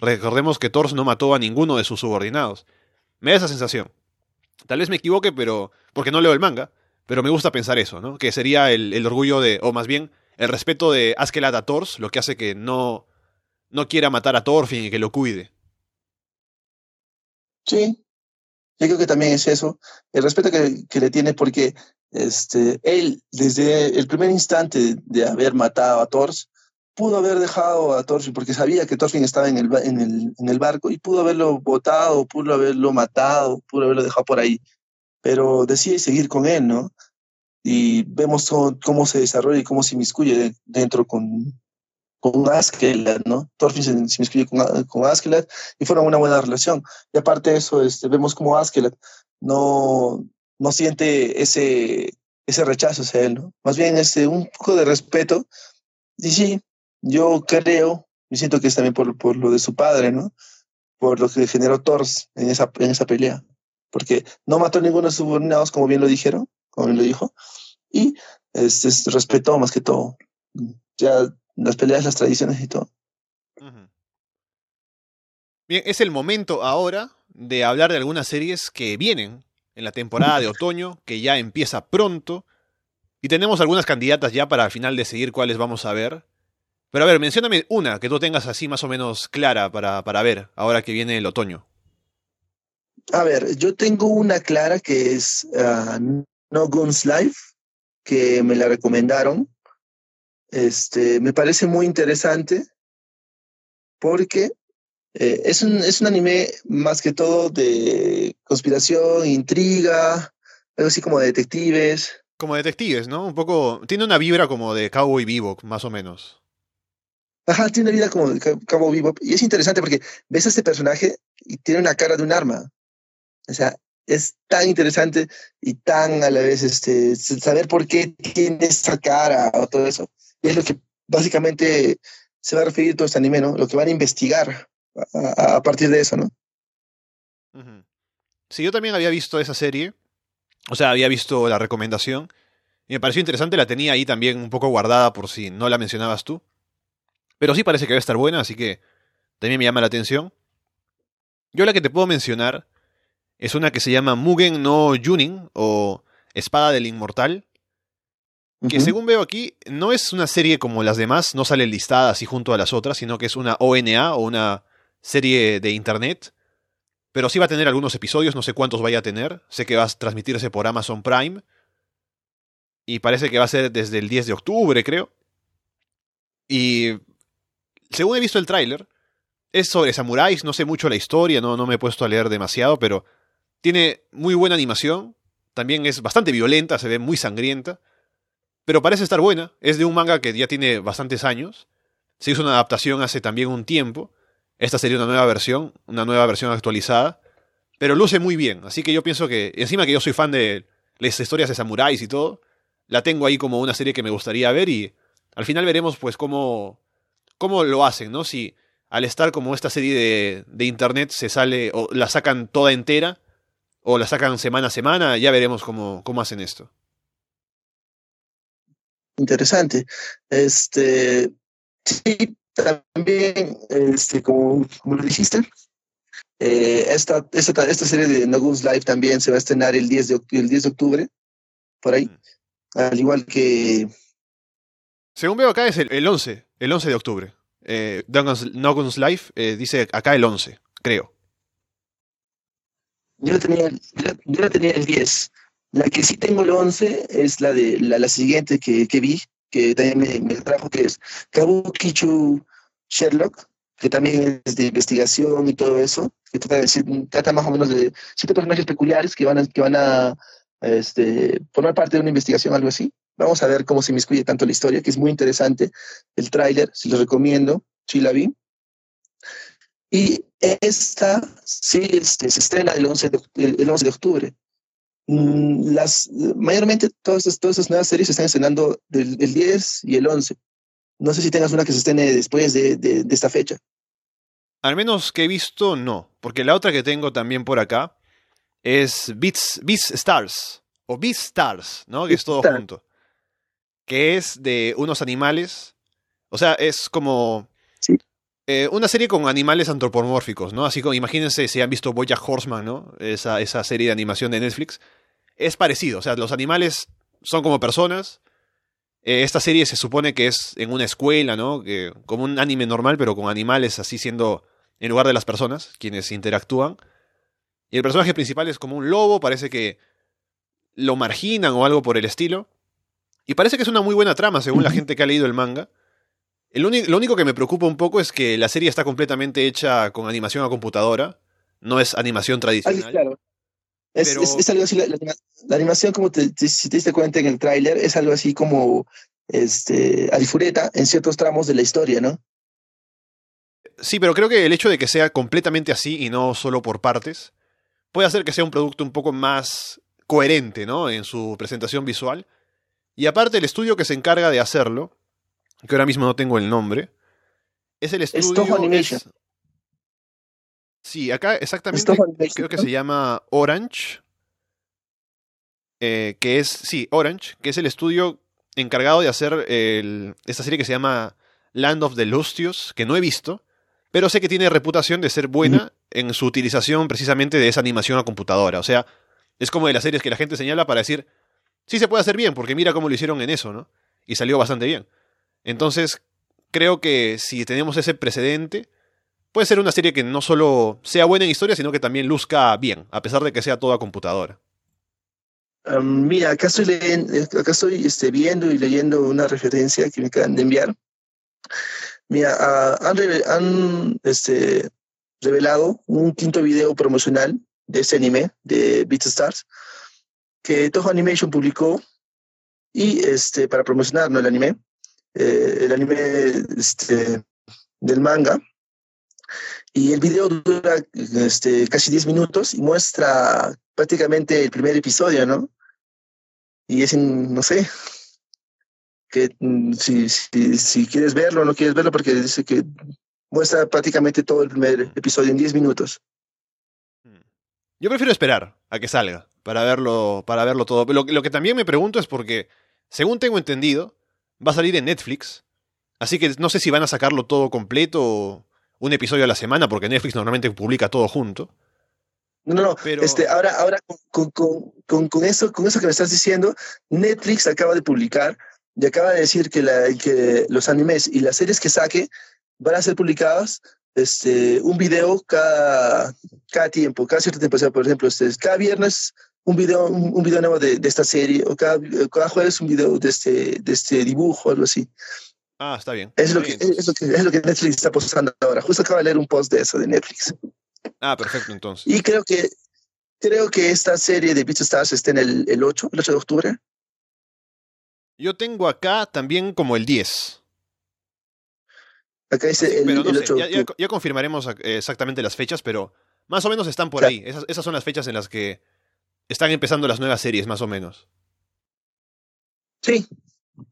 Speaker 1: Recordemos que Thors no mató a ninguno de sus subordinados. Me da esa sensación. Tal vez me equivoque, pero. porque no leo el manga. Pero me gusta pensar eso, ¿no? Que sería el, orgullo de. o más bien, el respeto de Askeladd a Thors, lo que hace que no. no quiera matar a Thorfinn y que lo cuide.
Speaker 2: Sí. Yo creo que también es eso. El respeto que, que le tiene porque este, él, desde el primer instante de haber matado a Thors, pudo haber dejado a Thorfinn porque sabía que Thorfinn estaba en el, en el, en el barco y pudo haberlo botado, pudo haberlo matado, pudo haberlo dejado por ahí, pero decide seguir con él, ¿no? Y vemos cómo, se desarrolla y cómo se inmiscuye dentro con, con Askeladd, ¿no? Thorfinn se, inmiscuye con, con Askeladd y fueron una buena relación. Y aparte de eso, este, vemos cómo Askeladd no, no siente ese, ese rechazo hacia él, ¿no? Más bien este, un poco de respeto. Y sí, yo creo, y siento que es también por, por lo de su padre, ¿no? Por lo que generó Thor en esa, en esa pelea. Porque no mató ninguno de sus subordinados, como bien lo dijeron, como bien lo dijo, y este, respetó más que todo. Ya las peleas, las tradiciones y todo.
Speaker 1: Bien, es el momento ahora de hablar de algunas series que vienen en la temporada de otoño, que ya empieza pronto. Y tenemos algunas candidatas ya para al final decidir cuáles vamos a ver. Pero a ver, mencióname una que tú tengas así más o menos clara para, para ver ahora que viene el otoño.
Speaker 2: A ver, yo tengo una clara que es uh, No Guns Life, que me la recomendaron. Este, me parece muy interesante porque eh, es, un, es un anime más que todo de conspiración, intriga, algo así como de detectives.
Speaker 1: Como detectives, ¿no? Un poco. Tiene una vibra como de Cowboy Bebop, más o menos.
Speaker 2: Ajá, tiene una vida como de Cowboy Bebop. Y es interesante porque ves a este personaje y tiene una cara de un arma. O sea, es tan interesante y tan a la vez este, saber por qué tiene esa cara o todo eso. Y es lo que básicamente se va a referir todo este anime, ¿no? Lo que van a investigar a, partir de eso, ¿no?
Speaker 1: Sí, yo también había visto esa serie, o sea, había visto la recomendación, y me pareció interesante, la tenía ahí también un poco guardada por si no la mencionabas tú. Pero sí parece que va a estar buena, así que también me llama la atención. Yo la que te puedo mencionar es una que se llama Mugen no Junin, o Espada del Inmortal, que según veo aquí, no es una serie como las demás, no sale listada así junto a las otras, sino que es una ONA o una serie de internet, pero sí va a tener algunos episodios, no sé cuántos vaya a tener, sé que va a transmitirse por Amazon Prime, y parece que va a ser desde el 10 de octubre, creo. Y según he visto el tráiler, es sobre samuráis, no sé mucho la historia, no, no me he puesto a leer demasiado, pero tiene muy buena animación, también es bastante violenta, se ve muy sangrienta, pero parece estar buena, es de un manga que ya tiene bastantes años, se hizo una adaptación hace también un tiempo, esta sería una nueva versión, una nueva versión actualizada, pero luce muy bien, así que yo pienso que, encima que yo soy fan de las historias de samuráis y todo, la tengo ahí como una serie que me gustaría ver y al final veremos pues cómo, cómo lo hacen, ¿no? Si al estar como esta serie de, de internet se sale o la sacan toda entera o la sacan semana a semana, ya veremos cómo, cómo hacen esto.
Speaker 2: Interesante. Este, sí, también, este, como, como lo dijiste, eh, esta, esta, esta, serie de No Guns Live también se va a estrenar el 10 de, el 10 de octubre, por ahí, mm. al igual que...
Speaker 1: Según veo acá es el, el 11, el 11 de octubre. Eh, no Guns Live eh, dice acá el 11, creo.
Speaker 2: Yo la tenía, yo tenía el 10. La que sí tengo el 11 es la de la, la siguiente que, que vi, que también me, me, trajo, que es Kabukichu Sherlock, que también es de investigación y todo eso, que trata, de, trata más o menos de siete personajes peculiares que van a, que van a este, formar parte de una investigación, algo así. Vamos a ver cómo se inmiscuye tanto la historia, que es muy interesante. El tráiler, si lo recomiendo, sí la vi. Y esta sí este, se estrena el 11 de, el 11 de octubre. Mm, las, mayormente todas, todas esas nuevas series se están estrenando del, el 10 y el 11. No sé si tengas una que se estrene después de, de, de, esta fecha.
Speaker 1: Al menos que he visto, no. Porque la otra que tengo también por acá es Beats, Beats Stars. O Beats Stars, ¿no? Que es todo Star. junto. Que es de unos animales. O sea, es como.
Speaker 2: Sí.
Speaker 1: Eh, una serie con animales antropomórficos, ¿no? Así como, imagínense si han visto Bojack Horseman, ¿no? Esa, esa serie de animación de Netflix es parecido. O sea, los animales son como personas. Eh, esta serie se supone que es en una escuela, ¿no? Que, como un anime normal, pero con animales así siendo en lugar de las personas, quienes interactúan. Y el personaje principal es como un lobo, parece que lo marginan o algo por el estilo. Y parece que es una muy buena trama, según la gente que ha leído el manga. El lo único que me preocupa un poco es que la serie está completamente hecha con animación a computadora. No es animación tradicional.
Speaker 2: Ah, claro. Es, Pero... es, es, algo así, la, la, la animación, como te, te, si te diste cuenta en el tráiler, es algo así como este, alifureta en ciertos tramos de la historia, ¿no?
Speaker 1: Sí, pero creo que el hecho de que sea completamente así y no solo por partes, puede hacer que sea un producto un poco más coherente, ¿no? En su presentación visual Y aparte el estudio que se encarga de hacerlo, que ahora mismo no tengo el nombre, es el estudio...
Speaker 2: Toho Animation.
Speaker 1: es- Sí, acá exactamente creo que se llama Orange. eh, que es, sí, Orange, que es el estudio encargado de hacer el- esta serie que se llama Land of the Lustios, que no he visto, pero sé que tiene reputación de ser buena en su utilización precisamente de esa animación a computadora. O sea, es como de las series que la gente señala para decir, sí se puede hacer bien, porque mira cómo lo hicieron en eso, ¿no? Y salió bastante bien. Entonces, creo que si tenemos ese precedente, puede ser una serie que no solo sea buena en historia, sino que también luzca bien, a pesar de que sea toda computadora.
Speaker 2: Um, mira, acá estoy, leyendo, acá estoy este, viendo y leyendo una referencia que me acaban de enviar. Mira, ah, han, han, este, revelado un quinto video promocional de este anime, de BeatStars, que Toho Animation publicó y este, para promocionar ¿no? el anime, eh, el anime este, del manga. Y el video dura este, casi 10 minutos y muestra prácticamente el primer episodio, ¿no? Y es, no sé, que mm, si, si, si quieres verlo o no quieres verlo, porque dice que muestra prácticamente todo el primer episodio en 10 minutos.
Speaker 1: Yo prefiero esperar a que salga para verlo, para verlo todo. Lo, lo que también me pregunto es porque, según tengo entendido, va a salir en Netflix. Así que no sé si van a sacarlo todo completo o un episodio a la semana, porque Netflix normalmente publica todo junto.
Speaker 2: No, no, no.
Speaker 1: Pero-
Speaker 2: Este, ahora, ahora con, con, con, con eso, con eso que me estás diciendo, Netflix acaba de publicar y acaba de decir que, la, que los animes y las series que saque van a ser publicadas este, un video cada, cada tiempo, cada cierto tiempo. O sea, por ejemplo, este, cada viernes un video, un, un video nuevo de, de esta serie, o cada, cada jueves un video de este, de este dibujo, algo así.
Speaker 1: Ah, está bien.
Speaker 2: Es lo, que,
Speaker 1: bien,
Speaker 2: es, lo que, es lo que Netflix está postando ahora. Justo acaba de leer un post de eso, de Netflix.
Speaker 1: Ah, perfecto, entonces.
Speaker 2: Y creo que creo que esta serie de Beastars está en el, el 8, el 8 de octubre.
Speaker 1: Yo tengo acá también como el 10.
Speaker 2: Acá dice
Speaker 1: Sí,
Speaker 2: el,
Speaker 1: pero no
Speaker 2: el
Speaker 1: sé,
Speaker 2: 8 de
Speaker 1: ya, ya- confirmaremos exactamente las fechas, pero más o menos están por
Speaker 2: Claro.
Speaker 1: ahí. Esas, esas son las fechas en las que están empezando las nuevas series, más o menos.
Speaker 2: Sí,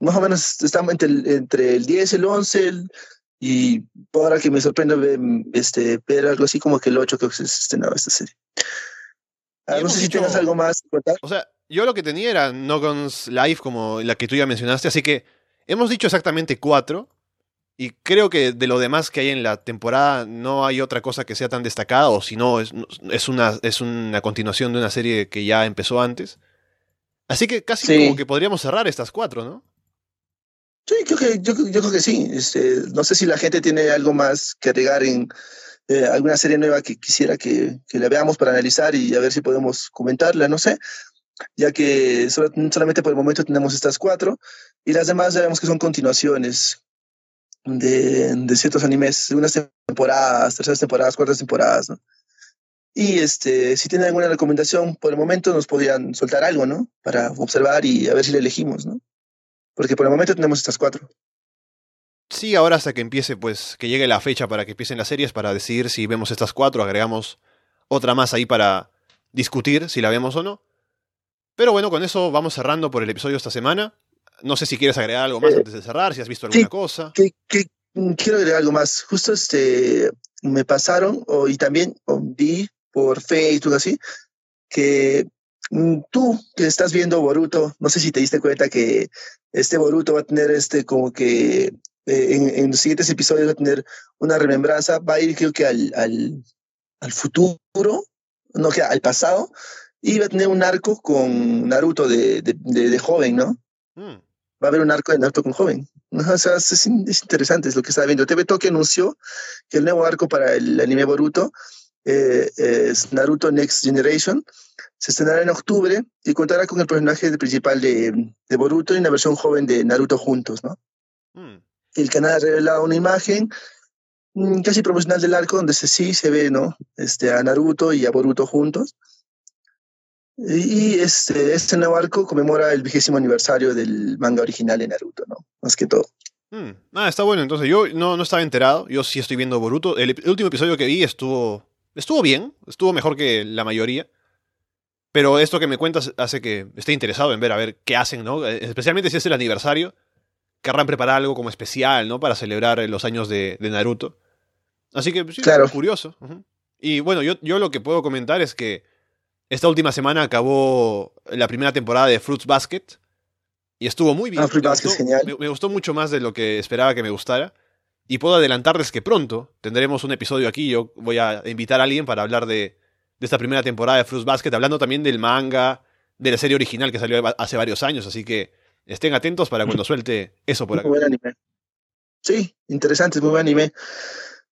Speaker 2: más o menos estamos entre el, entre el 10, el 11 el- y ahora que me sorprende ver, este, ver algo así como que el 8 creo que se estrenaba esta serie. Ah, no sé si tengas algo más que contar.
Speaker 1: O sea, yo lo que tenía era Nogon's Live, como la que tú ya mencionaste, así que hemos dicho exactamente cuatro. Y creo que de lo demás que hay en la temporada no hay otra cosa que sea tan destacada, o si no, es, es, una, es una continuación de una serie que ya empezó antes. Así que casi
Speaker 2: Sí.
Speaker 1: como que podríamos cerrar estas cuatro, ¿no?
Speaker 2: Sí, creo que, yo, creo que sí. Este, no sé si la gente tiene algo más que agregar en eh, alguna serie nueva que quisiera que, que la veamos para analizar y a ver si podemos comentarla, no sé. Ya que solamente por el momento tenemos estas cuatro y las demás ya vemos que son continuaciones de, ciertos animes, segundas temporadas, terceras temporadas, cuartas temporadas. Y este, si tienen alguna recomendación por el momento nos podrían soltar algo, ¿no? Para observar y a ver si la elegimos, ¿no? Porque por el momento tenemos estas cuatro.
Speaker 1: Sí, ahora hasta que empiece, pues, que llegue la fecha para que empiecen las series, para decidir si vemos estas cuatro, agregamos otra más ahí para discutir si la vemos o no. Pero bueno, con eso vamos cerrando por el episodio de esta semana. No sé si quieres agregar algo más
Speaker 2: Eh,
Speaker 1: antes de cerrar, si has visto alguna cosa.
Speaker 2: que, que quiero agregar algo más. Justo este me pasaron y también o, vi por Facebook así que tú que estás viendo Boruto, no sé si te diste cuenta que este Boruto va a tener este como que eh, en, en los siguientes episodios va a tener una remembranza, va a ir creo que al, al, al futuro, no que al pasado, y va a tener un arco con Naruto de, de, de, de joven, ¿no?
Speaker 1: Mm,
Speaker 2: va a haber un arco de Naruto con joven. O sea, es, es in- es interesante, es lo que estaba viendo. TV Tokyo anunció que el nuevo arco para el anime Boruto eh, es Naruto Next Generation. Se estrenará en octubre y contará con el personaje principal de, de Boruto y una versión joven de Naruto juntos, ¿no?
Speaker 1: mm.
Speaker 2: El canal ha revelado una imagen mm, casi promocional del arco donde se, sí se ve, ¿no? Este, a Naruto y a Boruto juntos. Y este, este nuevo arco conmemora el vigésimo aniversario del manga original de Naruto, ¿no? Más que todo.
Speaker 1: Mm. Ah, está bueno. Entonces, yo no, no estaba enterado. Yo sí estoy viendo Boruto. El, el último episodio que vi estuvo. Estuvo bien. Estuvo mejor que la mayoría. Pero esto que me cuentas hace que esté interesado en ver a ver qué hacen, ¿no? Eh, especialmente si es el aniversario. Querrán preparar algo como especial, ¿no? Para celebrar los años de, Naruto. Así que sí, claro. curioso. Y bueno, yo, yo lo que puedo comentar es que esta última semana acabó la primera temporada de Fruits Basket. Y estuvo muy bien.
Speaker 2: Ah, Fruits Basket, genial.
Speaker 1: me gustó mucho más de lo que esperaba que me gustara. Y puedo adelantarles que pronto tendremos un episodio aquí. Yo voy a invitar a alguien para hablar de, esta primera temporada de Fruits Basket, hablando también del manga, de la serie original que salió hace varios años. Así que estén atentos para cuando suelte eso por acá.
Speaker 2: Muy buen anime. Sí, interesante, muy buen anime.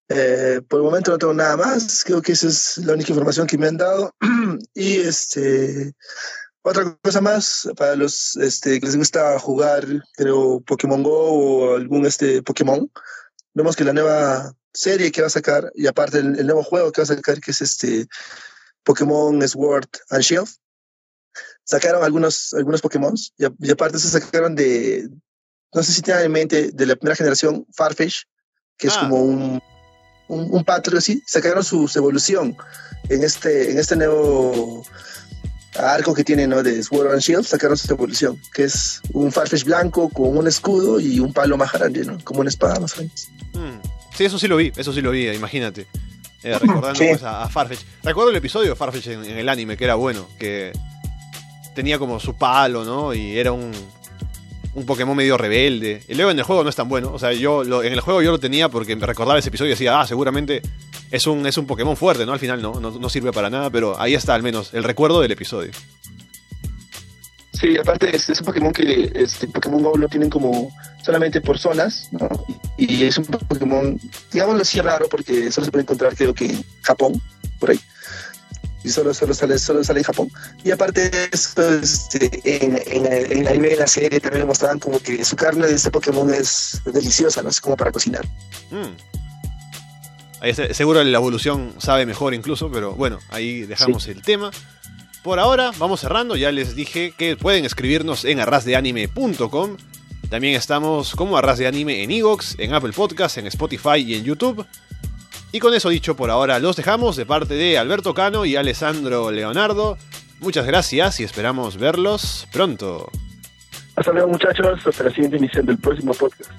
Speaker 2: Eh, por el momento no tengo nada más. Creo que esa es la única información que me han dado. <clears throat> y este. Otra cosa más, para los este, que les gusta jugar, creo, Pokémon Go o algún este, Pokémon, vemos que la nueva serie que va a sacar, y aparte el, nuevo juego que va a sacar, que es este Pokémon Sword and Shield, sacaron algunos, algunos Pokémon, y, aparte se sacaron de, no sé si tienen en mente, de la primera generación, Farfetch, que es ah. como un, un, un patrón así, sacaron su, evolución en este, en este nuevo arco que tiene ¿no? de Sword and Shield, sacaron su evolución, que es un Farfetch blanco con un escudo y un palo más grande, ¿no? como una espada más grande.
Speaker 1: Mm. Sí, eso sí lo vi, eso sí lo vi, imagínate. Eh, recordando pues, a, Farfetch. Recuerdo el episodio de Farfetch en, el anime, que era bueno, que tenía como su palo, ¿no? Y era un, un Pokémon medio rebelde. Y luego en el juego no es tan bueno. O sea, yo en el juego yo lo tenía porque me recordaba ese episodio y decía, ah, seguramente es un, es un Pokémon fuerte, ¿no? Al final no, no, sirve para nada, pero ahí está al menos el recuerdo del episodio.
Speaker 2: Sí, aparte es, es un Pokémon que este Pokémon Go lo tienen como solamente por zonas, ¿no? Y es un Pokémon, digámoslo así raro, porque solo se puede encontrar creo que en Japón, por ahí. Y solo, solo, sale, solo sale en Japón. Y aparte de eso, este, en, en, en, anime, en la serie también mostraban como que su carne de este Pokémon es deliciosa, no sé, como para cocinar. Mm.
Speaker 1: seguro la evolución sabe mejor incluso, pero bueno, ahí dejamos el tema. Por ahora, vamos cerrando. Ya les dije que pueden escribirnos en arrasdeanime.com. También estamos como Arras de Anime en Evox, en Apple Podcasts, en Spotify y en YouTube. Y con eso dicho por ahora, los dejamos de parte de Alberto Cano y Alessandro Leonardo. Muchas gracias y esperamos verlos pronto.
Speaker 2: Hasta luego muchachos, hasta la siguiente emisión del próximo podcast.